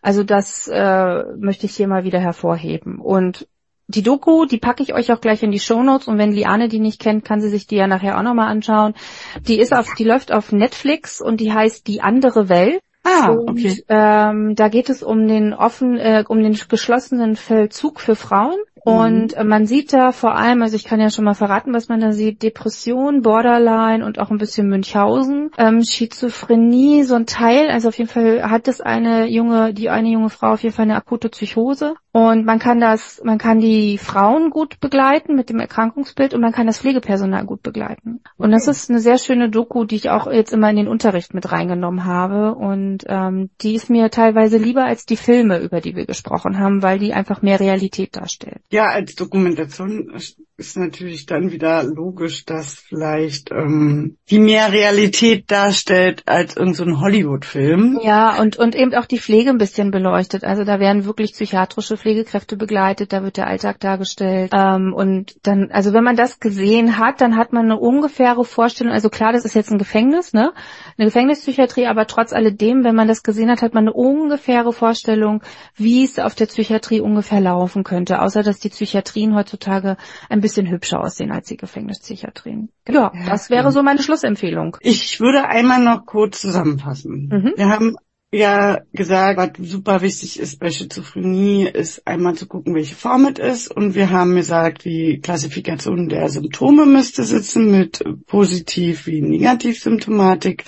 Also das äh, möchte ich hier mal wieder hervorheben. Und die Doku, die packe ich euch auch gleich in die Shownotes und wenn Liane die nicht kennt, kann sie sich die ja nachher auch nochmal anschauen. Die ist auf, die läuft auf Netflix und die heißt Die andere Welt. Ah, und, okay. Ähm, da geht es um den offen, äh, um den geschlossenen Feldzug für Frauen. Und äh, man sieht da vor allem, also ich kann ja schon mal verraten, was man da sieht, Depression, Borderline und auch ein bisschen Münchhausen, ähm, Schizophrenie, so ein Teil, also auf jeden Fall hat es eine junge, die eine junge Frau auf jeden Fall eine akute Psychose. Und man kann das, man kann die Frauen gut begleiten mit dem Erkrankungsbild und man kann das Pflegepersonal gut begleiten. Und das ist eine sehr schöne Doku, die ich auch jetzt immer in den Unterricht mit reingenommen habe. Und ähm, die ist mir teilweise lieber als die Filme, über die wir gesprochen haben, weil die einfach mehr Realität darstellt. Ja, als Dokumentation ist natürlich dann wieder logisch, dass vielleicht ähm, die mehr Realität darstellt als irgendein so Hollywood-Film. Ja, und, und eben auch die Pflege ein bisschen beleuchtet. Also da werden wirklich psychiatrische Pflegekräfte begleitet, da wird der Alltag dargestellt. Ähm, und dann, also wenn man das gesehen hat, dann hat man eine ungefähre Vorstellung, also klar, das ist jetzt ein Gefängnis, ne? Eine Gefängnispsychiatrie, aber trotz alledem, wenn man das gesehen hat, hat man eine ungefähre Vorstellung, wie es auf der Psychiatrie ungefähr laufen könnte. Außer dass die Psychiatrien heutzutage ein bisschen hübscher aussehen als die Gefängnispsychiatrien. Ja, das wäre so meine Schlussempfehlung. Ich würde einmal noch kurz zusammenfassen. Mhm. Wir haben ja gesagt, was super wichtig ist bei Schizophrenie, ist einmal zu gucken, welche Form es ist. Und wir haben gesagt, die Klassifikation der Symptome müsste sitzen mit positiv wie Negativsymptomatik.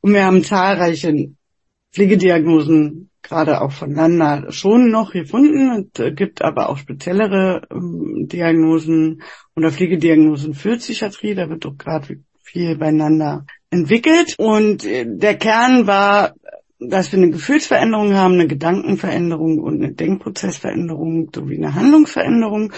Und wir haben zahlreiche Pflegediagnosen, gerade auch voneinander, schon noch gefunden. Es gibt aber auch speziellere ähm, Diagnosen oder Pflegediagnosen für Psychiatrie. Da wird doch gerade viel beieinander entwickelt. Und äh, der Kern war, dass wir eine Gefühlsveränderung haben, eine Gedankenveränderung und eine Denkprozessveränderung sowie eine Handlungsveränderung.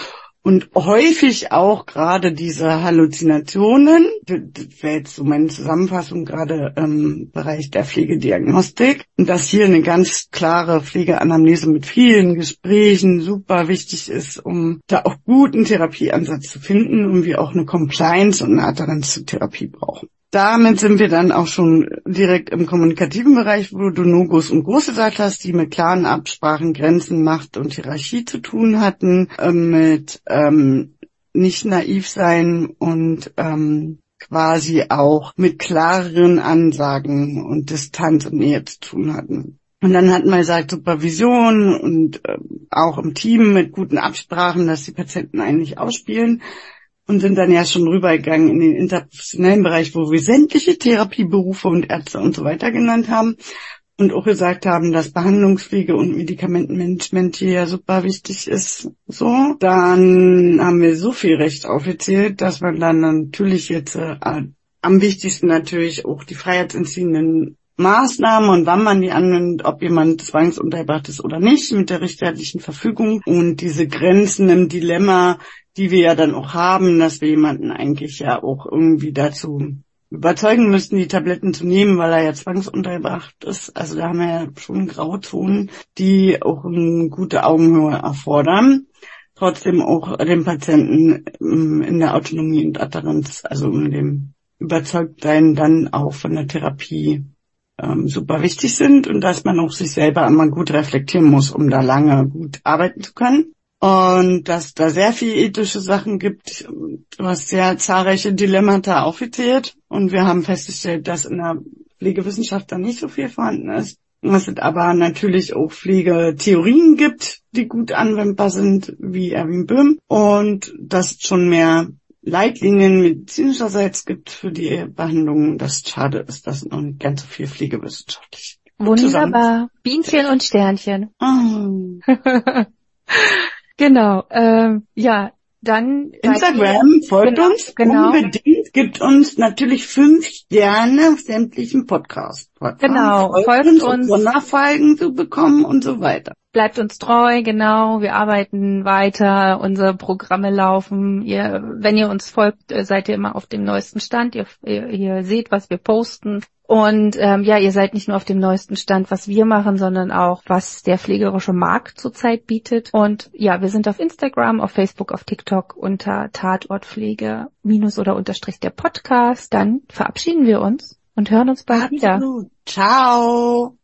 Und häufig auch gerade diese Halluzinationen, das wäre jetzt so meine Zusammenfassung, gerade im Bereich der Pflegediagnostik. Und dass hier eine ganz klare Pflegeanamnese mit vielen Gesprächen super wichtig ist, um da auch guten Therapieansatz zu finden und wir auch eine Compliance und eine Adherenz zur Therapie brauchen damit sind wir dann auch schon direkt im kommunikativen Bereich, wo du Nogos und Groß gesagt hast, die mit klaren Absprachen, Grenzen, Macht und Hierarchie zu tun hatten, ähm, mit ähm, nicht naiv sein und ähm, quasi auch mit klareren Ansagen und Distanz und Nähe zu tun hatten. Und dann hatten wir gesagt, Supervision und äh, auch im Team mit guten Absprachen, dass die Patienten eigentlich ausspielen und sind dann ja schon rübergegangen in den interprofessionellen Bereich, wo wir sämtliche Therapieberufe und Ärzte und so weiter genannt haben und auch gesagt haben, dass Behandlungspflege und Medikamentenmanagement hier ja super wichtig ist. So, dann haben wir so viel Recht aufgezählt, dass man dann natürlich jetzt äh, am wichtigsten natürlich auch die freiheitsentziehenden Maßnahmen und wann man die annimmt, ob jemand zwangsunterbracht ist oder nicht, mit der richterlichen Verfügung und diese Grenzen im Dilemma, die wir ja dann auch haben, dass wir jemanden eigentlich ja auch irgendwie dazu überzeugen müssten, die Tabletten zu nehmen, weil er ja zwangsunterbracht ist. Also da haben wir ja schon Grauzonen, die auch eine gute Augenhöhe erfordern. Trotzdem auch den Patienten ähm, in der Autonomie und Adherenz, also in dem Überzeugtsein dann auch von der Therapie ähm, super wichtig sind und dass man auch sich selber einmal gut reflektieren muss, um da lange gut arbeiten zu können. Und dass da sehr viel ethische Sachen gibt. Du hast sehr zahlreiche Dilemmata aufgezählt. Und wir haben festgestellt, dass in der Pflegewissenschaft da nicht so viel vorhanden ist. Dass es aber natürlich auch Pflegetheorien gibt, die gut anwendbar sind, wie Erwin Böhm. Und dass es schon mehr Leitlinien medizinischerseits gibt für die Behandlung. Das schade ist, dass noch nicht ganz so viel pflegewissenschaftlich. Wunderbar. Bienchen und Sternchen. Oh. Genau, ähm, ja, dann Instagram folgt genau, uns genau. unbedingt, gibt uns natürlich fünf Sterne auf sämtlichen Podcasts. Genau, folgt uns, uns. um Nachfolgen zu bekommen und so weiter. Bleibt uns treu, genau. Wir arbeiten weiter, unsere Programme laufen. Ihr, wenn ihr uns folgt, äh, seid ihr immer auf dem neuesten Stand. Ihr, ihr, ihr seht, was wir posten. Und ähm, ja, ihr seid nicht nur auf dem neuesten Stand, was wir machen, sondern auch, was der pflegerische Markt zurzeit bietet. Und ja, wir sind auf Instagram, auf Facebook, auf TikTok unter Tatortpflege minus oder unterstrich der Podcast. Dann verabschieden wir uns und hören uns bald Absolut. wieder. Ciao.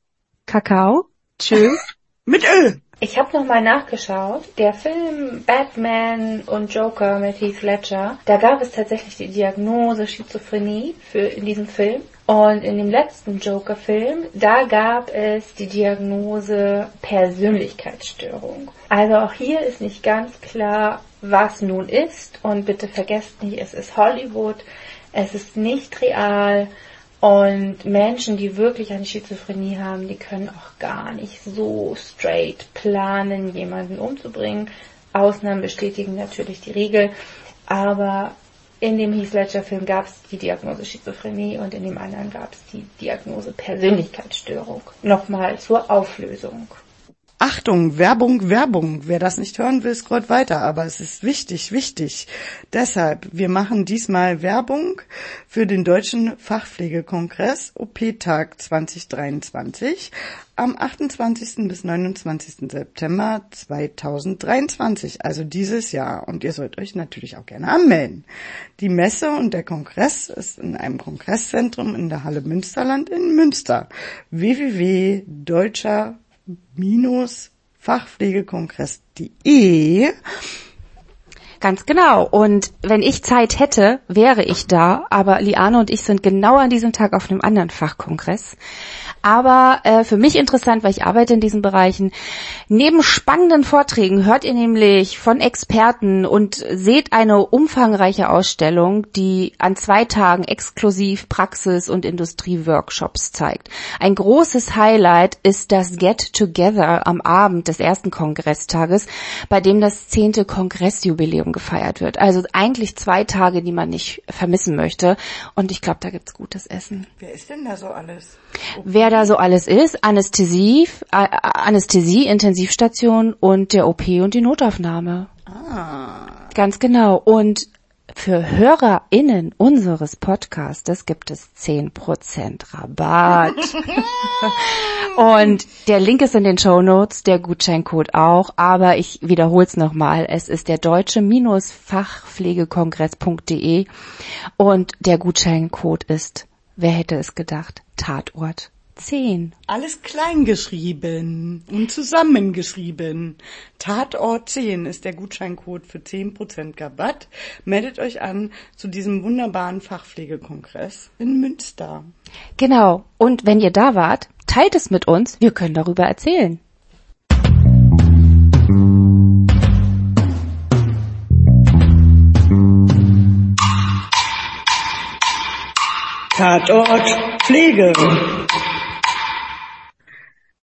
Kakao. Tschüss. Mit Ö. Ich habe nochmal nachgeschaut. Der Film Batman und Joker mit Heath Ledger, da gab es tatsächlich die Diagnose Schizophrenie für in diesem Film. Und in dem letzten Joker-Film, da gab es die Diagnose Persönlichkeitsstörung. Also auch hier ist nicht ganz klar, was nun ist. Und bitte vergesst nicht, es ist Hollywood, es ist nicht real. Und Menschen, die wirklich eine Schizophrenie haben, die können auch gar nicht so straight planen, jemanden umzubringen. Ausnahmen bestätigen natürlich die Regel. Aber in dem Heath Ledger Film gab es die Diagnose Schizophrenie und in dem anderen gab es die Diagnose Persönlichkeitsstörung. Nochmal zur Auflösung. Achtung, Werbung, Werbung. Wer das nicht hören will, scrollt weiter. Aber es ist wichtig, wichtig. Deshalb, wir machen diesmal Werbung für den Deutschen Fachpflegekongress OP-Tag 2023 am 28. bis 29. September 2023, also dieses Jahr. Und ihr sollt euch natürlich auch gerne anmelden. Die Messe und der Kongress ist in einem Kongresszentrum in der Halle Münsterland in Münster. www.deutscher fachpflegekongress.de. Ganz genau. Und wenn ich Zeit hätte, wäre ich da. Aber Liane und ich sind genau an diesem Tag auf einem anderen Fachkongress. Aber äh, für mich interessant, weil ich arbeite in diesen Bereichen. Neben spannenden Vorträgen hört ihr nämlich von Experten und seht eine umfangreiche Ausstellung, die an zwei Tagen exklusiv Praxis- und Industrieworkshops zeigt. Ein großes Highlight ist das Get Together am Abend des ersten Kongresstages, bei dem das zehnte Kongressjubiläum gefeiert wird. Also eigentlich zwei Tage, die man nicht vermissen möchte. Und ich glaube, da gibt's gutes Essen. Wer ist denn da so alles? Wer wer da so alles ist, Anästhesie, äh, Anästhesie, Intensivstation und der OP und die Notaufnahme. Ah. Ganz genau. Und für HörerInnen unseres Podcastes gibt es 10% Rabatt. Und der Link ist in den Show Notes, der Gutscheincode auch, aber ich wiederhole es nochmal. Es ist der deutsche-fachpflegekongress.de und der Gutscheincode ist, wer hätte es gedacht, Tatort 10. Alles klein geschrieben und zusammengeschrieben. Tatort 10 ist der Gutscheincode für 10% Rabatt. Meldet euch an zu diesem wunderbaren Fachpflegekongress in Münster. Genau. Und wenn ihr da wart, teilt es mit uns. Wir können darüber erzählen. Tatort Pflege.